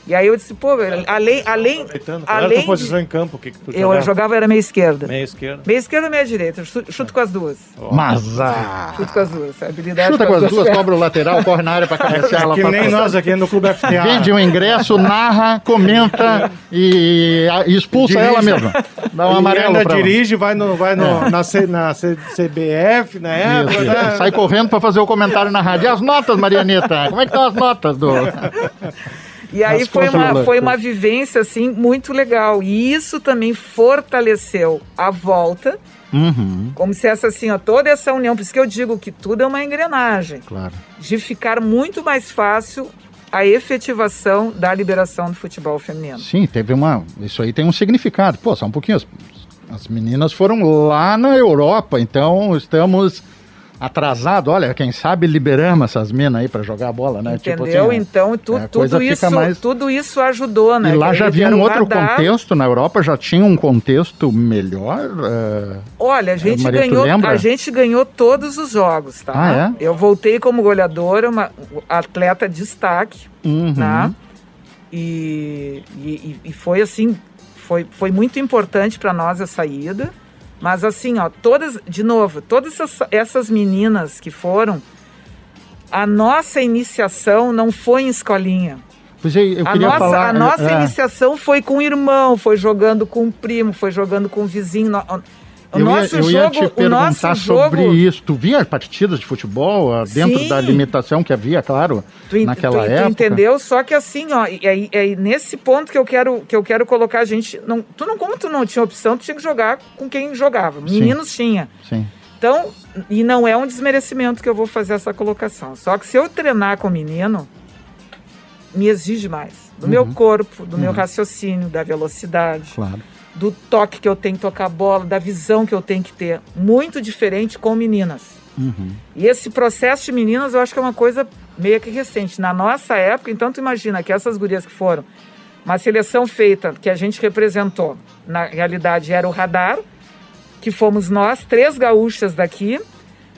E aí eu disse, pô, além. além, Aproveitando, qual era a além tua posição de, em campo? O que, que tu eu jogava era meia esquerda. Meia esquerda. Meia esquerda ou meia direita? Chuto, chuto com as duas. mas ah, Chuto com as duas. Habilidade chuta com as duas, cobra o lateral, corre na área para cabecear lá Que pra nem nós aqui no Clube FTA. Vende um ingresso, narra, comenta e, e expulsa Dirige. ela mesmo. Dá um E amarelo ainda pra ela. dirige, vai, no, vai no, na, C- na C- CBF, na época. Isso, né? Sai correndo para fazer o comentário na rádio. E as notas, Marianita? Como é que estão as notas do. E aí Nas foi uma, foi uma vivência, assim, muito legal. E isso também fortaleceu a volta, Uhum, como se essa, assim, ó, toda essa união, por isso que eu digo que tudo é uma engrenagem, claro. de ficar muito mais fácil a efetivação da liberação do futebol feminino. Sim, teve uma. Isso aí tem um significado. Pô, só um pouquinho. As, as meninas foram lá na Europa, então estamos atrasados. Olha, quem sabe liberamos essas minas aí para jogar bola, né? Tipo Entendeu? assim, então, tu- é, a tudo, isso, mais- tudo isso ajudou, né? E lá Que já era um outro radar. contexto, na Europa já tinha um contexto melhor. é, Olha, a gente, Maria, ganhou, a gente ganhou todos os jogos, tá? Ah, Eu voltei como goleadora, uma atleta de destaque, uhum. né? E, e, e foi assim, foi, foi muito importante para nós a saída. Mas assim, ó, todas, de novo, todas essas, essas meninas que foram, A nossa iniciação não foi em escolinha. É, eu a nossa, falar. a nossa é, iniciação foi com o irmão, foi jogando com o primo, foi jogando com o vizinho. O eu nosso ia, eu jogo, ia te perguntar jogo, sobre isso. Tu via partidas de futebol ah, dentro Sim. da limitação que havia, claro, Tu, naquela tu- tu época? entendeu? Só que assim, ó, e aí, aí nesse ponto que eu quero que eu quero colocar a gente, não, tu não como tu não tinha opção, tu tinha que jogar com quem jogava. Sim. Meninos tinha. Sim. Então, e não é um desmerecimento que eu vou fazer essa colocação. Só que se eu treinar com menino, me exige mais. Do meu Uhum. corpo, do meu raciocínio, da velocidade, Claro. Do toque que eu tenho que tocar a bola, da visão que eu tenho que ter. Muito diferente com meninas. Uhum. E esse processo de meninas eu acho que é uma coisa meio que recente. Na nossa época, então tu imagina que essas gurias que foram, uma seleção feita que a gente representou, na realidade era o radar, que fomos nós, três gaúchas daqui.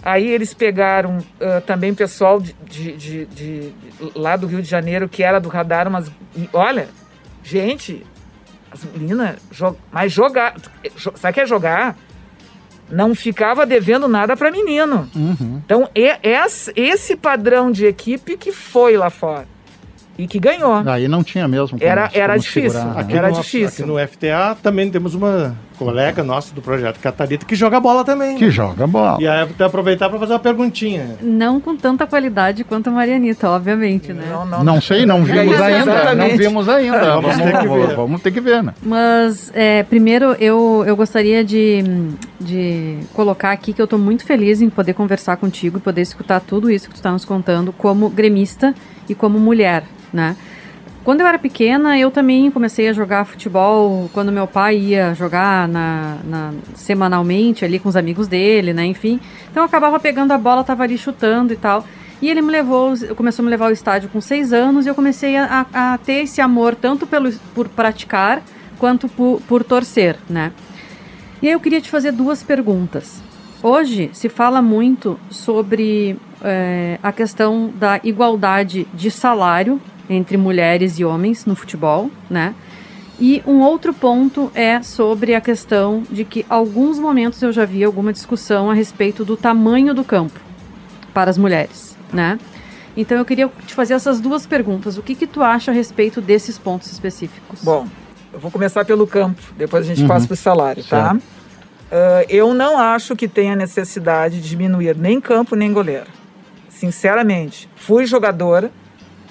Aí eles pegaram ah, também pessoal de, de- de- de- lá do Rio de Janeiro, que era do radar, mas olha, gente, as meninas, jo- mas jogar, jo- sabe o que é jogar? Não ficava devendo nada para menino. Uhum. Então, é, é esse padrão de equipe que foi lá fora e que ganhou. Aí não tinha mesmo. como- Era- era como difícil. segurar, né? Aqui Era no, difícil. Aqui no FTA também temos uma colega nossa do projeto Catarita que joga bola também. Que né? joga bola. E aí eu vou aproveitar para fazer uma perguntinha. Não com tanta qualidade quanto a Marianita, obviamente, né? Não, não, Não sei, não vimos É, ainda. Não vimos ainda. Vamos vamos, ter que ver. vamos ter que ver, né? Mas, é, primeiro, eu, eu gostaria de, de colocar aqui que eu estou muito feliz em poder conversar contigo e poder escutar tudo isso que tu está nos contando como gremista e como mulher, né? Quando eu era pequena, eu também comecei a jogar futebol quando meu pai ia jogar na, na- semanalmente ali com os amigos dele, né? Enfim. Então eu acabava pegando a bola, tava ali chutando e tal. E ele me levou, começou a me levar ao estádio com seis anos e eu comecei a, a- ter esse amor tanto pelo, por praticar quanto por, por torcer, né? E aí eu queria te fazer duas perguntas. Hoje se fala muito sobre eh, a questão da igualdade de salário entre mulheres e homens no futebol, né? E um outro ponto é sobre a questão de que alguns momentos eu já vi alguma discussão a respeito do tamanho do campo para as mulheres, né? Então eu queria te fazer essas duas perguntas. O que que tu acha a respeito desses pontos específicos? Bom, eu vou começar pelo campo, depois a gente Uhum. passa para o salário, tá? Ah, eu não acho que tenha necessidade de diminuir nem campo nem goleiro. Sinceramente, fui jogadora,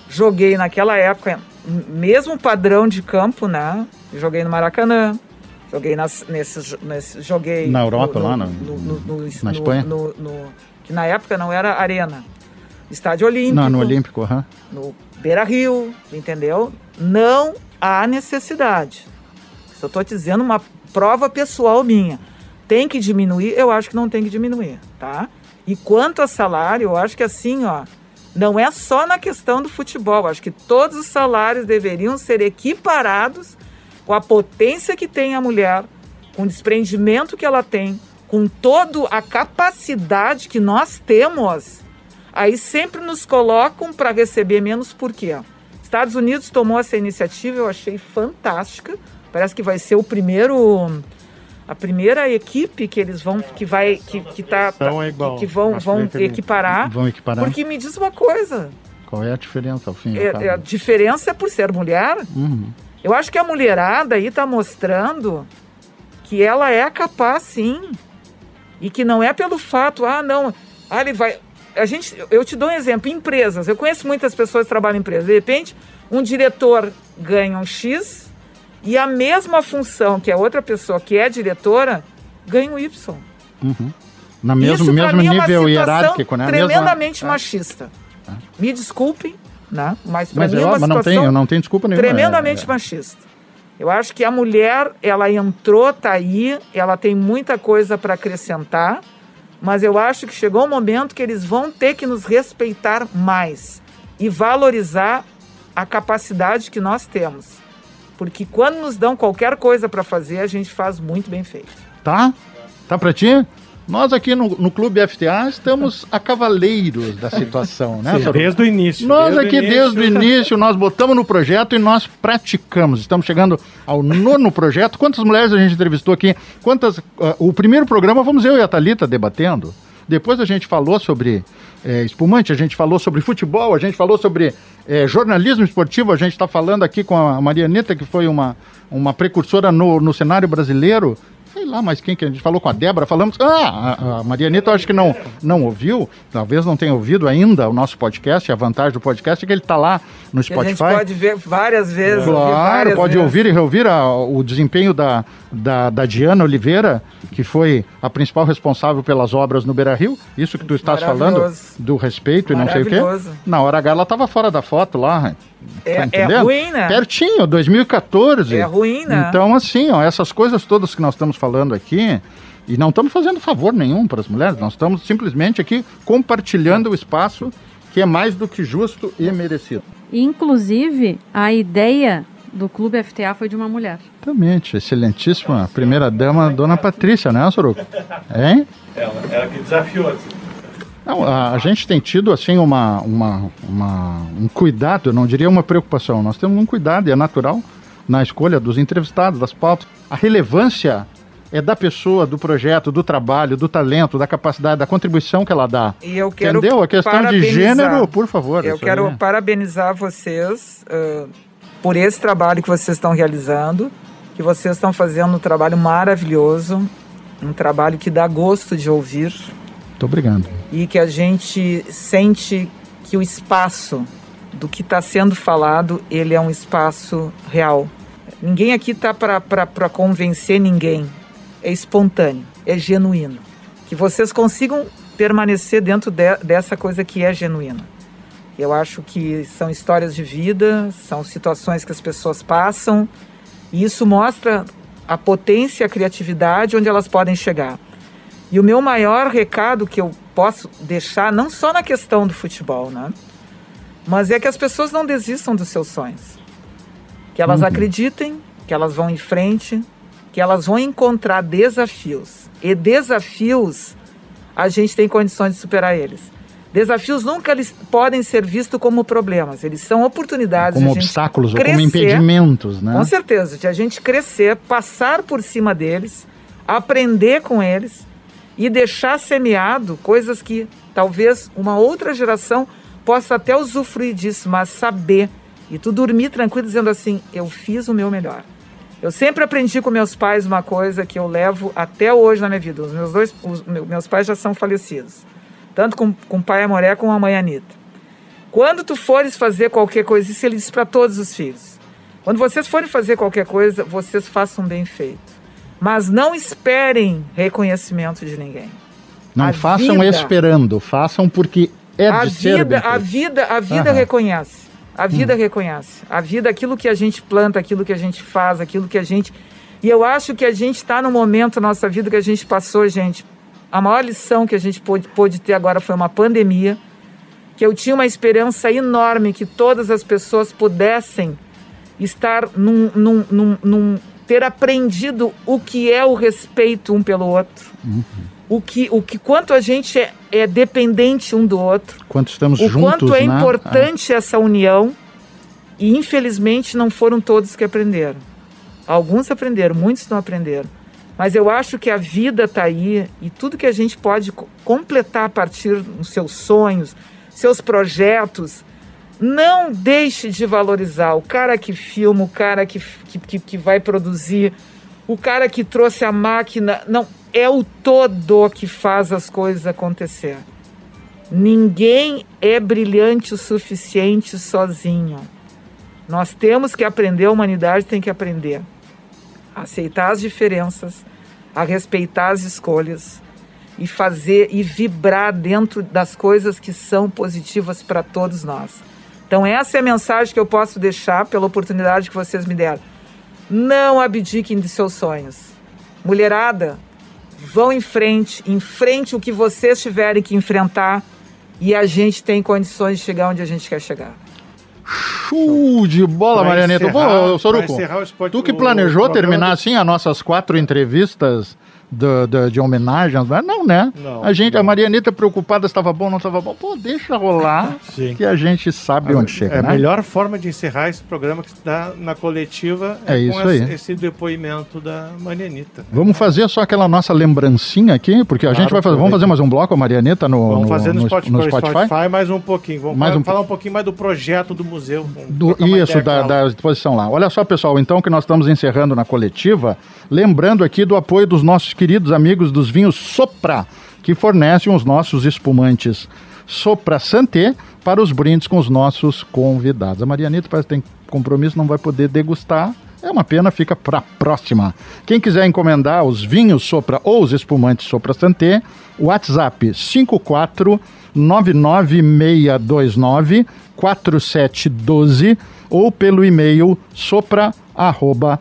joguei naquela época, mesmo padrão de campo, né? Joguei no Maracanã, joguei nas, nesses, nesses joguei Na Europa, lá, na- no, no, no, na no- Espanha? no- no- que na época não era arena, estádio olímpico Não, no Olímpico, aham. no Beira Rio, entendeu? Não há necessidade. Eu estou dizendo uma prova pessoal minha, tem que diminuir, eu acho que não tem que diminuir, tá? E quanto a salário, eu acho que assim, ó, não é só na questão do futebol, acho que todos os salários deveriam ser equiparados com a potência que tem a mulher, com o desprendimento que ela tem, com toda a capacidade que nós temos Aí sempre nos colocam para receber menos por quê? Estados Unidos tomou essa iniciativa, eu achei fantástica. Parece que vai ser o primeiro a primeira equipe que eles vão que vai que que tá Então é igual, que, que vão vão equiparar. Vão equiparar. Porque me diz uma coisa, Qual é a diferença ao fim? é- é a diferença é por ser mulher. Uhum. Eu acho que a mulherada aí tá mostrando que ela é capaz sim. E que não é pelo fato, ah, não, ah, ele vai. A gente, eu te dou um exemplo, empresas. Eu conheço muitas pessoas que trabalham em empresas. De repente, um diretor ganha um X e a mesma função que a outra pessoa que é diretora ganha um Y. Uhum. Na mesmo, Isso, mesmo mim, é nível situação hierárquico, né? A mesma- Tremendamente Ah. machista. Me desculpem, né? Mas para Mas, mim é eu, uma mas não, tem, eu não tenho desculpa nenhuma. tremendamente é, machista. Eu acho que a mulher, ela entrou, tá aí, ela tem muita coisa para acrescentar, mas eu acho que chegou um momento que eles vão ter que nos respeitar mais e valorizar a capacidade que nós temos. Porque quando nos dão qualquer coisa para fazer, a gente faz muito bem feito. Tá? Tá pra ti? Nós aqui no, no Clube FTA estamos a cavaleiros da situação, né? Sim, desde o início. Nós desde o aqui, início. desde o início, nós botamos no projeto e nós praticamos. Estamos chegando ao nono projeto. Quantas mulheres a gente entrevistou aqui? Quantas? ah, o primeiro programa fomos eu e a Thalita debatendo. Depois a gente falou sobre é, espumante, a gente falou sobre futebol, a gente falou sobre é, jornalismo esportivo, a gente está falando aqui com a Marianeta, que foi uma, uma precursora no, no cenário brasileiro. Sei lá, mas quem que a gente falou com a Débora? Falamos. Ah, a, a Marianeta eu acho que não, não ouviu, talvez não tenha ouvido ainda o nosso podcast. A vantagem do podcast é que ele está lá no Que a gente Spotify. pode ver várias vezes. Claro, várias pode vezes. ouvir e reouvir a- o desempenho da, da, da Diana Oliveira, que foi a principal responsável pelas obras no Beira Rio. Isso que tu estás falando do respeito e não sei o quê. Na hora H ela estava fora da foto lá. É- tá é entendendo? ruim, né? Pertinho, 2014. É ruim, né? Então, assim, ó, essas coisas todas que nós estamos falando aqui, e não estamos fazendo favor nenhum para as mulheres, nós estamos simplesmente aqui compartilhando o espaço que é mais do que justo e merecido. Inclusive, a ideia do Clube FTA foi de uma mulher. Exatamente, excelentíssima primeira dama, dona Patrícia, né, Soroco? Hein? Ela, ela que desafiou. Não, a, a gente tem tido assim uma, uma, uma- um cuidado, eu não diria uma preocupação, nós temos um cuidado e é natural na escolha dos entrevistados, das pautas. A relevância é da pessoa, do projeto, do trabalho, do talento, da capacidade, da contribuição que ela dá. E eu quero Entendeu? A questão de gênero, por favor. Eu quero aí parabenizar vocês ah, por esse trabalho que vocês estão realizando, que vocês estão fazendo um trabalho maravilhoso, um trabalho que dá gosto de ouvir Muito obrigado. e que a gente sente que o espaço do que está sendo falado, ele é um espaço real. Ninguém aqui está para convencer ninguém. É espontâneo, é genuíno. Que vocês consigam permanecer dentro de- dessa coisa que é genuína. Eu acho que são histórias de vida, são situações que as pessoas passam, e isso mostra a potência a criatividade onde elas podem chegar. E o meu maior recado que eu posso deixar, não só na questão do futebol, né? Mas é que as pessoas não desistam dos seus sonhos. Que elas Uhum. acreditem, que elas vão em frente, que elas vão encontrar desafios. E desafios, a gente tem condições de superar eles. Desafios nunca eles podem ser vistos como problemas, eles são oportunidades Como de a gente obstáculos ou como crescer. impedimentos, né? Com certeza, de a gente crescer, passar por cima deles, aprender com eles e deixar semeado coisas que talvez uma outra geração possa até usufruir disso, mas saber e tu dormir tranquilo dizendo assim: eu fiz o meu melhor. Eu sempre aprendi com meus pais uma coisa que eu levo até hoje na minha vida. Os meus dois, os meu- meus pais já são falecidos, tanto com, com o pai Amoré como a mãe Anitta. Quando tu fores fazer qualquer coisa, isso ele diz para todos os filhos. Quando vocês forem fazer qualquer coisa, vocês façam bem feito. Mas não esperem reconhecimento de ninguém. Não A façam vida- esperando, façam porque é a de ser vida, a feito. vida, a vida Aham. reconhece. A vida reconhece. A vida, aquilo que a gente planta, aquilo que a gente faz, aquilo que a gente. E eu acho que a gente está no momento na nossa vida que a gente passou, gente. A maior lição que a gente pôde, pôde ter agora foi uma pandemia. Que eu tinha uma esperança enorme que todas as pessoas pudessem estar num, num, num, num- ter aprendido o que é o respeito um pelo outro. O que, o que quanto a gente é, é dependente um do outro Quanto estamos o juntos, quanto é né? importante essa união e infelizmente não foram todos que aprenderam. Alguns aprenderam, muitos não aprenderam. Mas eu acho que a vida está aí e tudo que a gente pode co- completar a partir dos seus sonhos, seus projetos, não deixe de valorizar o cara que filma, o cara que, que, que, vai produzir, o cara que trouxe a máquina. Não, é o todo que faz as coisas acontecer. Ninguém é brilhante o suficiente sozinho. Nós temos que aprender, a humanidade tem que aprender a aceitar as diferenças, a respeitar as escolhas e fazer e vibrar dentro das coisas que são positivas para todos nós. Então essa é a mensagem que eu posso deixar pela oportunidade que vocês me deram. Não abdiquem de seus sonhos. Mulherada, vão em frente, enfrente o que vocês tiverem que enfrentar e a gente tem condições de chegar onde a gente quer chegar. Show de bola, Marianeta. encerrar- Ô, Soruco, tu que o planejou terminar assim as nossas quatro entrevistas do- do- de homenagens, mas não, né? Não, a gente, não. a Marianita preocupada, estava bom, não estava bom. Pô, deixa rolar, Sim. que a gente sabe onde chega, é a né? melhor forma de encerrar esse programa que está na coletiva É com isso esse, aí. esse depoimento da Marianita. Vamos fazer só aquela nossa lembrancinha aqui, porque a Claro, gente vai fazer. Vamos fazer mais um bloco a Marianita no, Vamos no, fazer no, no- Spotify, no Spotify mais um pouquinho. Vamos Mais falar, um falar um pouquinho mais do projeto do museu. Do- isso, da, da exposição lá. Olha só, pessoal, então que nós estamos encerrando na coletiva, lembrando aqui do apoio dos nossos queridos amigos dos vinhos Sopra, que fornecem os nossos espumantes Sopra Santé para os brindes com os nossos convidados. A Marianita parece que tem compromisso, não vai poder degustar. É uma pena, fica para próxima. Quem quiser encomendar os vinhos Sopra ou os espumantes Sopra Santé, WhatsApp 54 99629 4712 ou pelo e-mail sopra arroba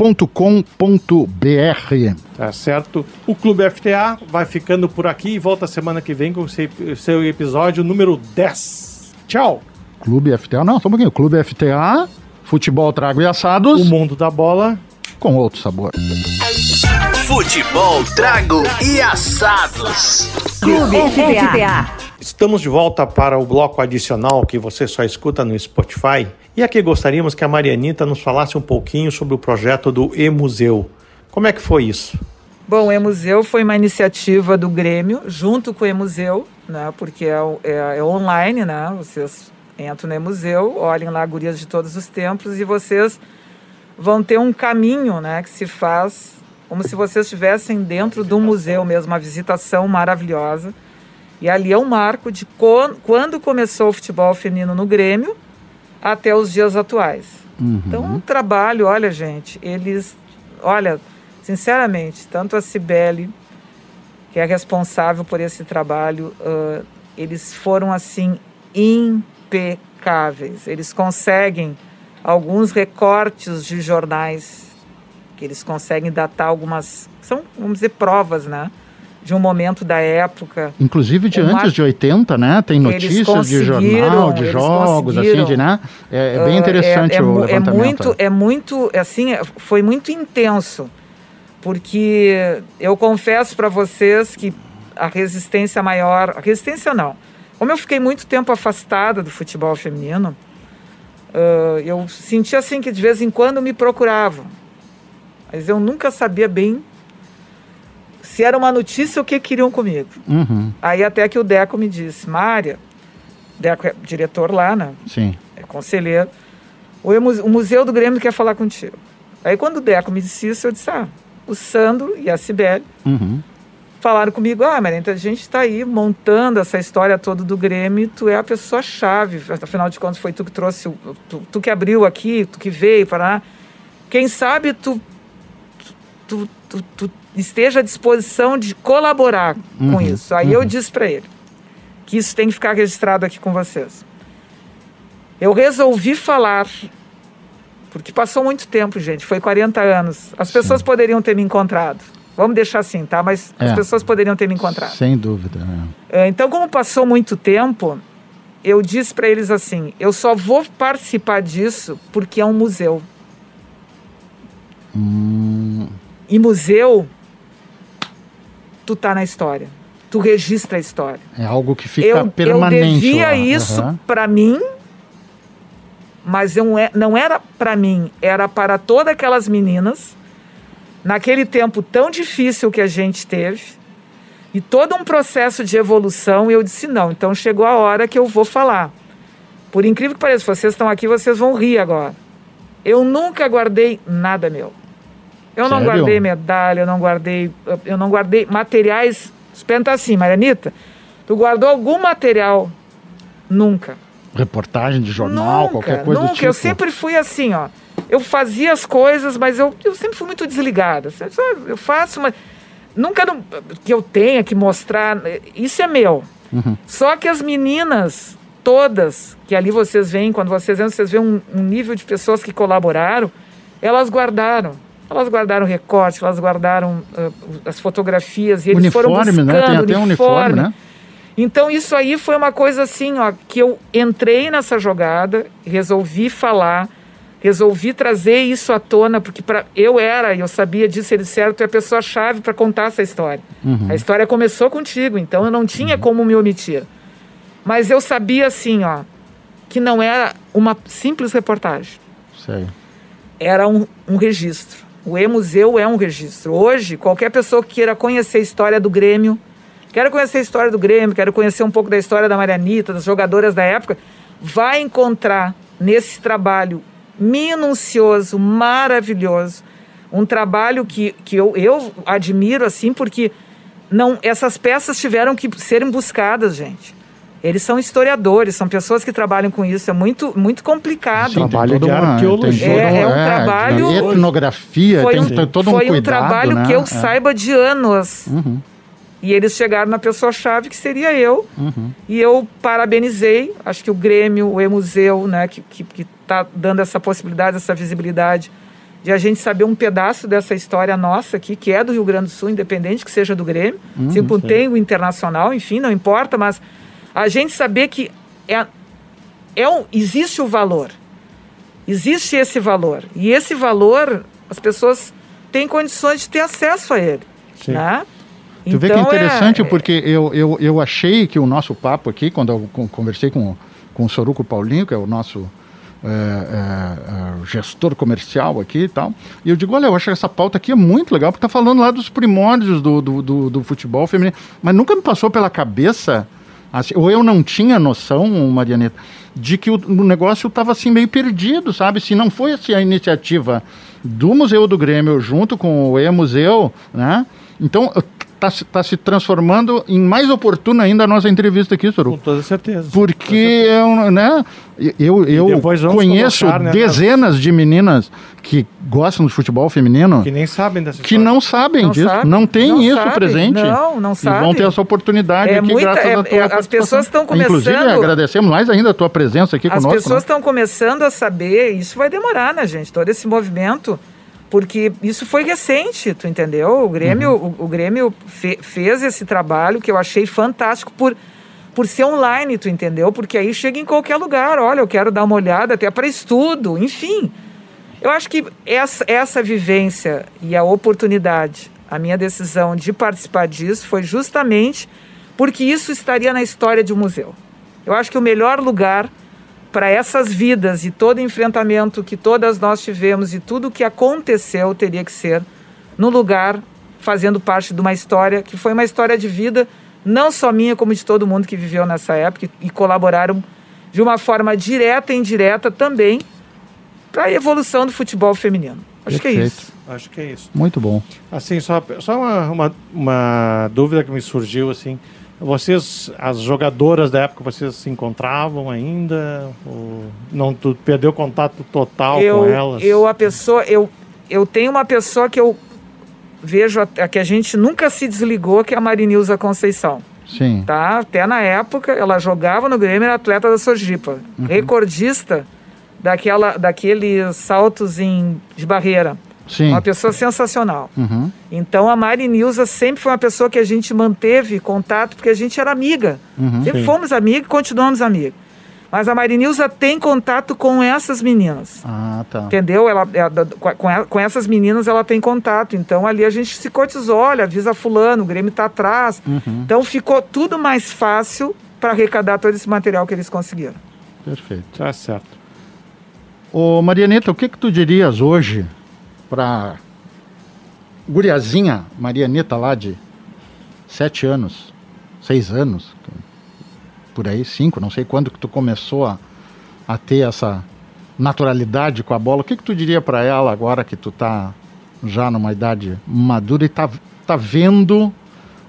varasquinagro.com.br. Tá certo? O Clube FTA vai ficando por aqui e volta semana que vem com o seu, seu episódio número 10. Tchau! Clube FTA, não, só um pouquinho. Clube FTA, futebol, trago e assados. O mundo da bola. Com outro sabor. Futebol, trago e assados. Clube FTA. Estamos de volta para o bloco adicional que você só escuta no Spotify. E aqui gostaríamos que a Marianita nos falasse um pouquinho sobre o projeto do E-Museu. Como é que foi isso? Bom, o E-Museu foi uma iniciativa do Grêmio, junto com o E-Museu, né? Porque é, é- é online, né? Vocês entram no E-Museu, olhem lá gurias de todos os tempos e vocês vão ter um caminho, né? Que se faz como se vocês estivessem dentro de um museu mesmo, uma visitação maravilhosa. E ali é um marco de quando começou o futebol feminino no Grêmio até os dias atuais. Então, um trabalho, olha, gente, eles, olha, sinceramente, tanto a Cibele, que é responsável por esse trabalho, ah, eles foram assim impecáveis. Eles conseguem alguns recortes de jornais que eles conseguem datar algumas, são, vamos dizer, provas, né? De um momento da época. Inclusive de antes de 80, né? Tem notícias de jornal, de jogos, assim, de, né? É, é bem Ah, interessante é, é o levantamento. É muito, é muito, assim, é- foi muito intenso, porque eu confesso para vocês que a resistência maior, a resistência não. Como eu fiquei muito tempo afastada do futebol feminino, ah, eu senti assim que de vez em quando me procuravam, mas eu nunca sabia bem se era uma notícia o que queriam comigo. Uhum, Aí até que o Deco me disse, Mária, Deco é diretor lá, né? sim. é conselheiro. O, Museu do Grêmio quer falar contigo. Aí quando o Deco me disse isso, eu disse, ah, o Sandro e a Cibele Uhum. falaram comigo, ah, Maria, então a gente está aí montando essa história toda do Grêmio, tu é a pessoa-chave, afinal de contas foi tu que trouxe, o- tu, tu que abriu aqui, tu que veio para lá. Quem sabe tu, tu, tu, tu esteja à disposição de colaborar com Uhum, isso. Aí eu disse para ele que isso tem que ficar registrado aqui com vocês. Eu resolvi falar, porque passou muito tempo, gente, foi 40 anos. As pessoas poderiam ter me encontrado. Vamos deixar assim, tá? Mas as É. pessoas poderiam ter me encontrado. Sem dúvida. é. É, Então, como passou muito tempo, eu disse para eles assim: eu só vou participar disso porque é um museu. Hum, E museu, tu tá na história. Tu registra a história. é algo que fica eu, eu permanente. devia lá. isso Aham. para mim, mas eu não é- era para mim, era para todas aquelas meninas, naquele tempo tão difícil que a gente teve, e todo um processo de evolução, eu disse, não, então chegou a hora que eu vou falar. Por incrível que pareça, vocês estão aqui, vocês vão rir agora. Eu nunca guardei nada meu. Eu não Sério? guardei medalha, eu não guardei, eu não guardei materiais. Espenta assim, Marianita, tu guardou algum material? Nunca. Reportagem de jornal, nunca, qualquer coisa nunca. do tipo. Eu sempre fui assim, ó. Eu fazia as coisas, mas eu, eu sempre fui muito desligada. Eu faço, mas nunca não- que eu tenha que mostrar. Isso é meu. Uhum. Só que as meninas, todas, que ali vocês veem, quando vocês entram, vocês veem um, um nível de pessoas que colaboraram, elas guardaram. Elas guardaram recortes, elas guardaram ah, as fotografias e eles foram Uniforme, buscando né? Tem até um uniforme, né? Então isso aí foi uma coisa assim, ó, que eu entrei nessa jogada, resolvi falar, resolvi trazer isso à tona, porque pra, eu era, e eu sabia disso, disseram, tu é a pessoa-chave para contar essa história. Uhum. A história começou contigo, então eu não tinha como me omitir. Mas eu sabia, assim, ó, que não era uma simples reportagem. Sei. Era um, um registro. O E-Museu é um registro. Hoje, qualquer pessoa que queira conhecer a história do Grêmio, quero conhecer a história do Grêmio, quero conhecer um pouco da história da Marianita, das jogadoras da época, vai encontrar nesse trabalho minucioso, maravilhoso, um trabalho que, que eu, eu admiro assim, porque não essas peças tiveram que serem buscadas, gente. Eles são historiadores, são pessoas que trabalham com isso. É muito, muito complicado. Sim, Trabalho de arqueologia. É- é um é, trabalho- Etnografia, Foi um- tem todo um Foi cuidado, um trabalho né? que eu É. saiba de anos. Uhum, E eles chegaram na pessoa-chave, que seria eu. uhum. E eu parabenizei, acho que o Grêmio, o E-Museu, né, que está que, que tá dando essa possibilidade, essa visibilidade, de a gente saber um pedaço dessa história nossa aqui, que é do Rio Grande do Sul, independente que seja do Grêmio. Uhum, Se tem o internacional, enfim, não importa, mas a gente saber que é, é um, existe o valor. Existe esse valor. E esse valor, as pessoas têm condições de ter acesso a ele. Sim. Né? Tu vê que é Então, interessante, porque eu, eu, eu achei que o nosso papo aqui, quando eu con- conversei com, com o Soruco Paulinho, que é o nosso é, é, é, gestor comercial aqui e tal, e eu digo, olha, eu acho que essa pauta aqui é muito legal, porque tá falando lá dos primórdios do, do, do, do futebol feminino, mas nunca me passou pela cabeça, assim, ou eu não tinha noção, Marianeta, de que o, o negócio estava assim meio perdido, sabe? Se não foi assim, a iniciativa do Museu do Grêmio junto com o E-Museu, né? Então, está tá se transformando em mais oportuna ainda a nossa entrevista aqui, Com Soru. toda certeza. Porque eu, né, eu, eu conheço colocar, né, dezenas de meninas que gostam de futebol feminino Que nem sabem dessa que história. não sabem Não disso, sabe, não tem não isso sabe, presente. não, não E sabe. vão ter essa oportunidade É aqui muita- graças é- à tua é- as pessoas estão Inclusive, começando- agradecemos mais ainda a tua presença aqui As conosco. pessoas né? estão começando a saber, isso vai demorar, né, gente? Todo esse movimento, porque isso foi recente, tu entendeu? O Grêmio, Uhum. o, o Grêmio fe- fez esse trabalho que eu achei fantástico por, por ser online, tu entendeu? Porque aí chega em qualquer lugar, olha, eu quero dar uma olhada até para estudo, enfim. Eu acho que essa, essa vivência e a oportunidade, a minha decisão de participar disso foi justamente porque isso estaria na história de um museu. Eu acho que o melhor lugar para essas vidas e todo enfrentamento que todas nós tivemos e tudo que aconteceu teria que ser no lugar fazendo parte de uma história que foi uma história de vida não só minha como de todo mundo que viveu nessa época e, colaboraram de uma forma direta e indireta também para a evolução do futebol feminino. Acho que é Perfeito. isso. Acho que é isso. Muito bom. Assim, só, só uma, uma, uma dúvida que me surgiu, assim. Vocês, as jogadoras da época, vocês se encontravam ainda? Ou não, tu perdeu contato total eu, com elas? eu a pessoa eu eu tenho uma pessoa que eu vejo a, a que a gente nunca se desligou que é a Marinilza Conceição Sim. tá até na época ela jogava no Grêmio era atleta da Sojipa Uhum. recordista daquela daqueles saltos em de barreira Sim. uma pessoa sensacional Uhum. então a Mari Nilza sempre foi uma pessoa que a gente manteve contato porque a gente era amiga. Uhum. sempre Sim. fomos amigos e continuamos amigos. Mas a Mari Nilza tem contato com essas meninas. Ah, tá. Entendeu? Ela, ela- com, ela- com essas meninas ela tem contato. Então ali a gente se cotizou, olha, avisa fulano, o Grêmio está atrás. Uhum. Então ficou tudo mais fácil para arrecadar todo esse material que eles conseguiram. Perfeito. Tá certo. Ô, Marianeta, o que que tu dirias hoje pra guriazinha Marianeta lá de sete anos, seis anos, por aí, cinco, não sei quando que tu começou a, a ter essa naturalidade com a bola. O que que tu diria pra ela agora que tu tá já numa idade madura e tá, tá vendo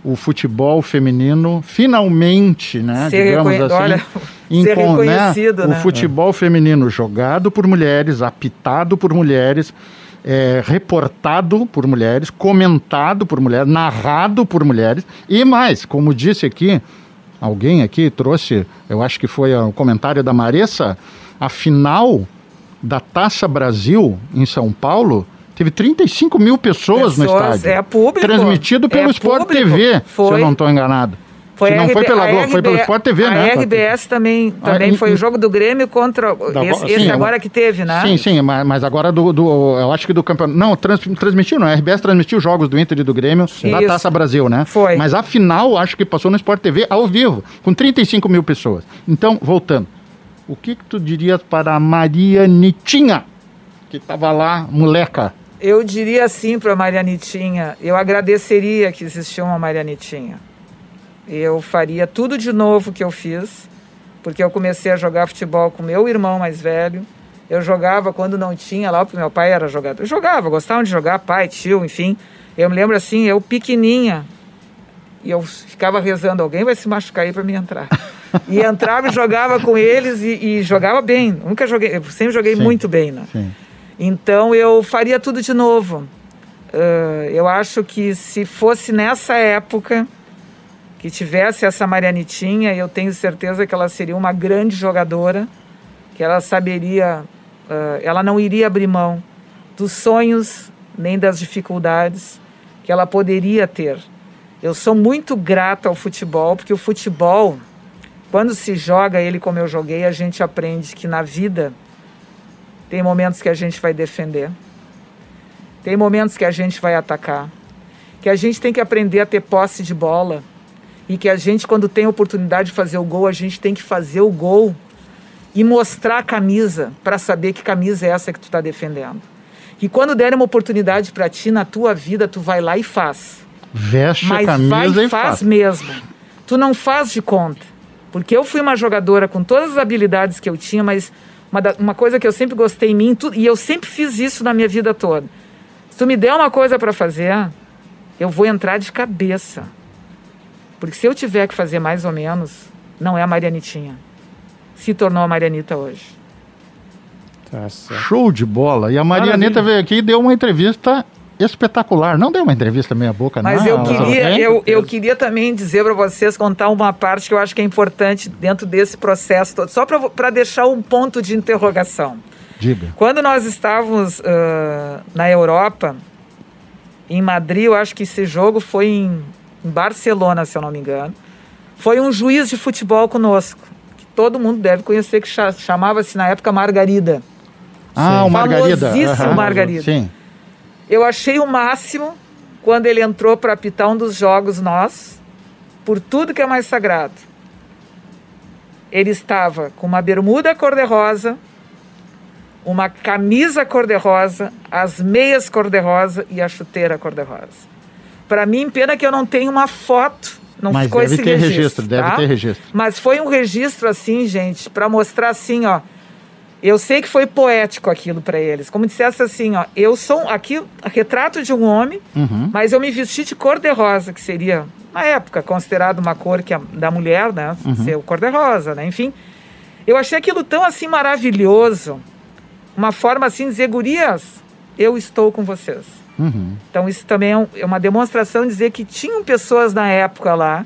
o futebol feminino finalmente, né, Ser digamos assim, olha, ser encon- reconhecido, o né? futebol feminino jogado por mulheres, apitado por mulheres, é, reportado por mulheres, comentado por mulheres, narrado por mulheres e mais, como disse aqui, alguém aqui trouxe, eu acho que foi o comentário da Maressa, a final da Taça Brasil em São Paulo teve 35 mil pessoas, no Pessoas- estádio. é público. Transmitido pelo É Sport público. TV, se eu Foi. não estou enganado. Se não foi pela Globo, foi pelo Sport TV, a né? RBS também, Ah, também em- foi em- o jogo do Grêmio contra Da- esse, sim, esse agora que teve, né? Sim, sim, mas, mas agora do, do- Eu acho que do campeonato. Não, trans, transmitiu, não. A RBS transmitiu os jogos do Inter e do Grêmio da Isso. Taça Brasil, né? Foi. Mas a final, acho que passou no Sport TV ao vivo, com 35 mil pessoas. Então, voltando. O que, que tu dirias para a Marianitinha, que tava lá, moleca? Eu diria assim para Marianitinha, eu agradeceria que existia uma Marianitinha. Eu faria tudo de novo que eu fiz, porque eu comecei a jogar futebol com meu irmão mais velho. Eu jogava quando não tinha lá, porque meu pai era jogador. Eu jogava, gostava de jogar, pai, tio, enfim. Eu me lembro assim, eu pequenininha, e eu ficava rezando, alguém vai se machucar aí para mim entrar. e entrava e jogava com eles e, e jogava bem. Nunca joguei, eu sempre joguei Sim. muito bem, né? Sim. Então eu faria tudo de novo. Ah, eu acho que se fosse nessa época que tivesse essa Marianitinha, eu tenho certeza que ela seria uma grande jogadora, que ela saberia, ah, ela não iria abrir mão dos sonhos nem das dificuldades que ela poderia ter. Eu sou muito grata ao futebol, porque o futebol, quando se joga ele como eu joguei, a gente aprende que na vida tem momentos que a gente vai defender. Tem momentos que a gente vai atacar. Que a gente tem que aprender a ter posse de bola. E que a gente, quando tem a oportunidade de fazer o gol, a gente tem que fazer o gol e mostrar a camisa para saber que camisa é essa que tu está defendendo. E quando der uma oportunidade para ti na tua vida, tu vai lá e faz. Veste Mas a camisa vai e e faz faz. mesmo. Tu não faz de conta. Porque eu fui uma jogadora com todas as habilidades que eu tinha, mas uma, da- uma coisa que eu sempre gostei em mim, tu- e eu sempre fiz isso na minha vida toda. Se tu me der uma coisa para fazer, eu vou entrar de cabeça. Porque se eu tiver que fazer mais ou menos, não é a Marianitinha. Se tornou a Marianita hoje. Tá certo. Show de bola. E a Marianeta veio aqui e deu uma entrevista espetacular. Não deu uma entrevista meia boca, Mas não. eu queria, eu, eu queria também dizer para vocês, contar uma parte que eu acho que é importante dentro desse processo todo, só para deixar um ponto de interrogação. Diga. Quando nós estávamos ah, na Europa, em Madrid, eu acho que esse jogo foi em, em Barcelona, se eu não me engano, foi um juiz de futebol conosco, que todo mundo deve conhecer, que cha- chamava-se na época Margarida. Ah, o Margarida. Famosíssimo Aham. Margarida. Sim. Eu achei o máximo quando ele entrou para apitar um dos jogos nós, por tudo que é mais sagrado. Ele estava com uma bermuda cor-de-rosa, uma camisa cor-de-rosa, as meias cor-de-rosa e a chuteira cor-de-rosa. Para mim, pena que eu não tenho uma foto, não Mas ficou deve esse ter registro, registro, deve tá? ter registro. Mas foi um registro assim, gente, para mostrar assim, ó. Eu sei que foi poético aquilo para eles. Como dissesse assim, ó, eu sou aqui retrato de um homem, Uhum. mas eu me vesti de cor de rosa, que seria na época considerado uma cor que a, da mulher, né, Uhum. ser o cor de rosa, né? Enfim, eu achei aquilo tão assim maravilhoso, uma forma assim de dizer, gurias, eu estou com vocês. Uhum. Então isso também é um- é uma demonstração de dizer que tinham pessoas na época lá,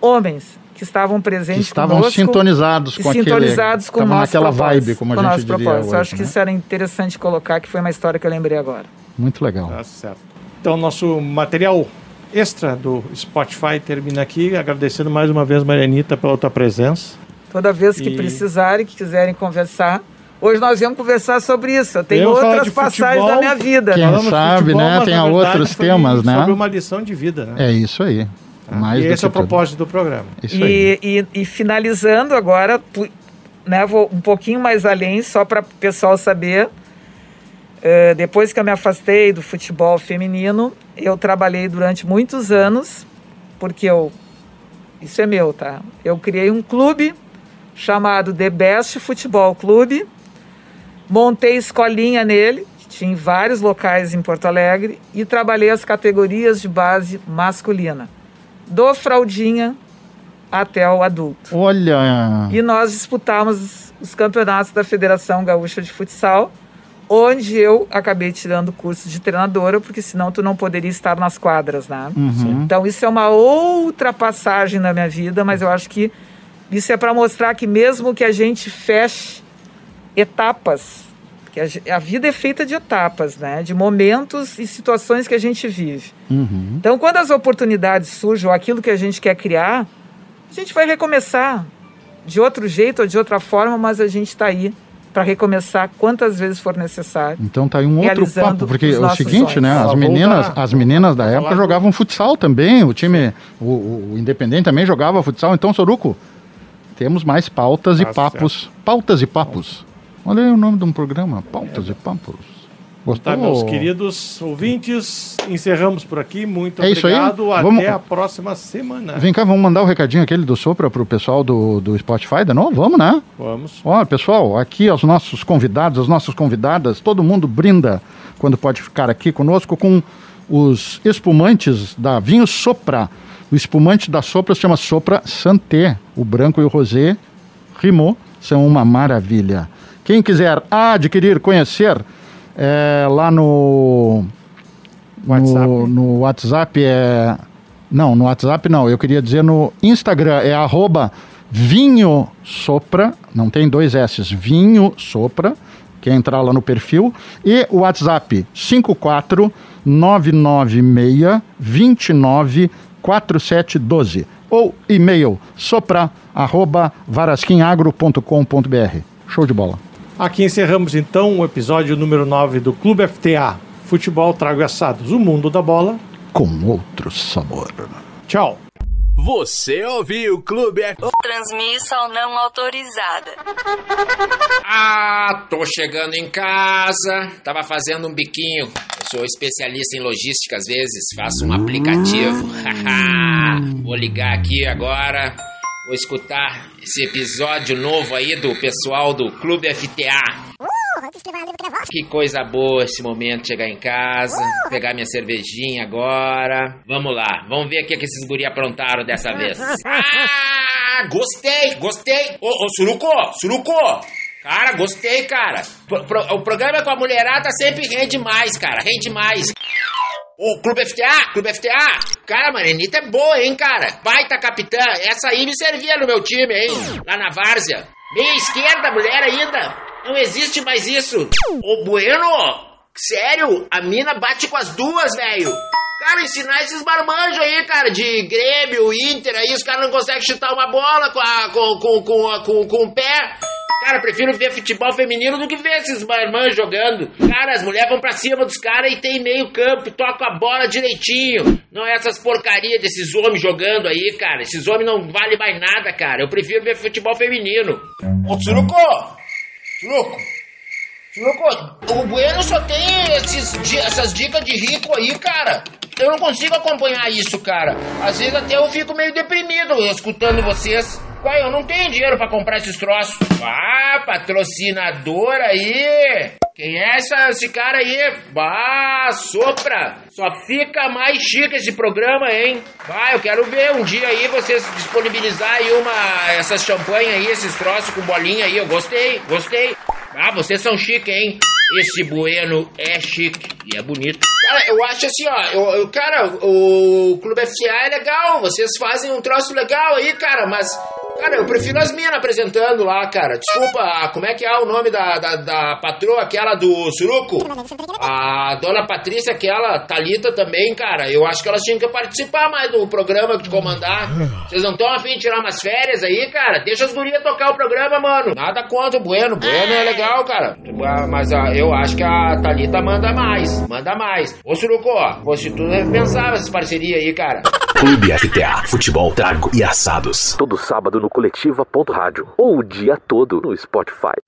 homens, que estavam Que presentes estavam conosco, sintonizados com aquele... sintonizados com estavam nosso naquela vibe, como com a o gente diria propósito. hoje, Eu acho que né? isso era interessante colocar, que foi uma história que eu lembrei agora. Muito legal. Tá certo. Então, nosso material extra do Spotify termina aqui. Agradecendo mais uma vez, Marianita, pela tua presença. Toda vez que E- precisarem, que quiserem conversar. Hoje nós vamos conversar sobre isso. Eu tenho outras passagens futebol. da minha vida. Quem né? Sabe, futebol, né? Tem outros temas, né? Sobre uma lição de vida, né? É isso aí. Mais e esse é o que tudo. propósito do programa. Isso aí. E, e, e finalizando agora, né, vou um pouquinho mais além, só para o pessoal saber. eh, depois que eu me afastei do futebol feminino, eu trabalhei durante muitos anos, porque eu. Isso é meu, tá? Eu criei um clube chamado The Best Futebol Clube, montei escolinha nele, que tinha em vários locais em Porto Alegre, e trabalhei as categorias de base masculina, do fraldinha até o adulto. Olha, E nós disputamos os campeonatos da Federação Gaúcha de Futsal, onde eu acabei tirando o curso de treinadora, porque senão tu não poderia estar nas quadras, né? Uhum. Então isso é uma outra passagem na minha vida, mas eu acho que isso é para mostrar que mesmo que a gente feche etapas, que a, a vida é feita de etapas, né? De momentos e situações que a gente vive. Uhum. Então, quando as oportunidades surgem, ou aquilo que a gente quer criar, A gente vai recomeçar de outro jeito ou de outra forma, mas a gente está aí para recomeçar quantas vezes for necessário. Então tá aí um outro papo, porque é o seguinte, sonhos. né? As meninas, voltar. as meninas da época jogavam futsal também. O time, o, o Independente também jogava futsal. Então, Soruco, temos mais pautas e Tá papos. Pautas e papos. Olha aí o nome de um programa, Pautas e Papos. Gostou? Tá, meus queridos ouvintes, encerramos por aqui. Muito É obrigado. Até Vamos- a próxima semana. Vem cá, vamos mandar o recadinho aquele do Sopra pro pessoal do, do Spotify de novo? Vamos, né? Vamos. Ó, pessoal, aqui aos nossos convidados, as nossas convidadas, todo mundo brinda quando pode ficar aqui conosco com os espumantes da Vinho Sopra. O espumante da Sopra se chama Sopra Santé. O branco e o rosé rimou, são uma maravilha. Quem quiser adquirir, conhecer, é, lá no WhatsApp. no, no WhatsApp é. Não, no WhatsApp não. Eu queria dizer no Instagram é arroba vinho sopra, não tem dois S, vinho sopra. Quer entrar lá no perfil. E o WhatsApp 54996 29 4712. Ou e-mail sopra arroba varasquinagro.com.br. Show de bola. Aqui encerramos então o episódio número 9 do Clube FTA. Futebol Trago e Assados, o mundo da bola. Com outro sabor. Tchau. Você ouviu o Clube F... Transmissão não autorizada. Ah, tô chegando em casa. Tava fazendo um biquinho. Eu sou especialista em logística às vezes, faço um aplicativo. Haha. Vou ligar aqui agora. Vou escutar esse episódio novo aí do pessoal do Clube FTA. Que coisa boa esse momento chegar em casa, pegar minha cervejinha agora. Vamos lá, vamos ver o que, que esses guri aprontaram dessa vez. Ah, gostei, gostei. Ô, ô, Suruco, Suruco. Cara, gostei, cara. Pro- pro- o programa com a mulherada sempre rende mais, cara, rende mais. O Clube FTA, Clube FTA. Cara, a Marenita é boa, hein, cara. Baita capitã. Essa aí me servia no meu time, hein. Lá na Várzea. Meia esquerda, mulher ainda. Não existe mais isso. Ô, Bueno, sério, a mina bate com as duas, velho. Cara, ensinar esses marmanjos aí, cara, de Grêmio, Inter, aí os caras não conseguem chutar uma bola com, a, com, com, com, com, com o pé. Cara, prefiro ver futebol feminino do que ver esses marmanjos jogando. Cara, as mulheres vão pra cima dos caras e tem meio campo, tocam a bola direitinho. Não é essas porcarias desses homens jogando aí, cara. Esses homens não valem mais nada, cara. Eu prefiro ver futebol feminino. Ô, Tsuruko! Tsuruko! Tsuruko, o Bueno só tem esses essas dicas de rico aí, cara. Eu não consigo acompanhar isso, cara. Às vezes até eu fico meio deprimido escutando vocês. Ué, eu não tenho dinheiro pra comprar esses troços. Ah, patrocinador aí. Quem é essa, esse cara aí? Bah, sopra. Só fica mais chique esse programa, hein? Bah, eu quero ver um dia aí vocês disponibilizar aí uma... Essas champanhe aí, esses troços com bolinha aí. Eu gostei, gostei. Ah, vocês são chique, hein? Esse Bueno é chique e é bonito. Cara, eu acho assim, ó. Eu, eu- cara, o Clube FCA é legal. Vocês fazem um troço legal aí, cara, mas. Cara, eu prefiro as minas apresentando lá, cara. Desculpa, como é que é o nome da, da, da patroa, aquela do Suruco? A dona Patrícia, aquela, Thalita também, cara. Eu acho que elas tinham que participar mais do programa de comandar. Vocês não estão afim de tirar umas férias aí, cara? Deixa as gurias tocar o programa, mano. Nada contra o Bueno. Bueno é legal, cara. Ah, Mas ah, eu acho que a Thalita manda mais. Manda mais. Ô, Suruco, fosse tu pensava essas parcerias aí, cara. Clube FTA, futebol, trago e assados. Todo sábado no coletiva.rádio ou o dia todo no Spotify.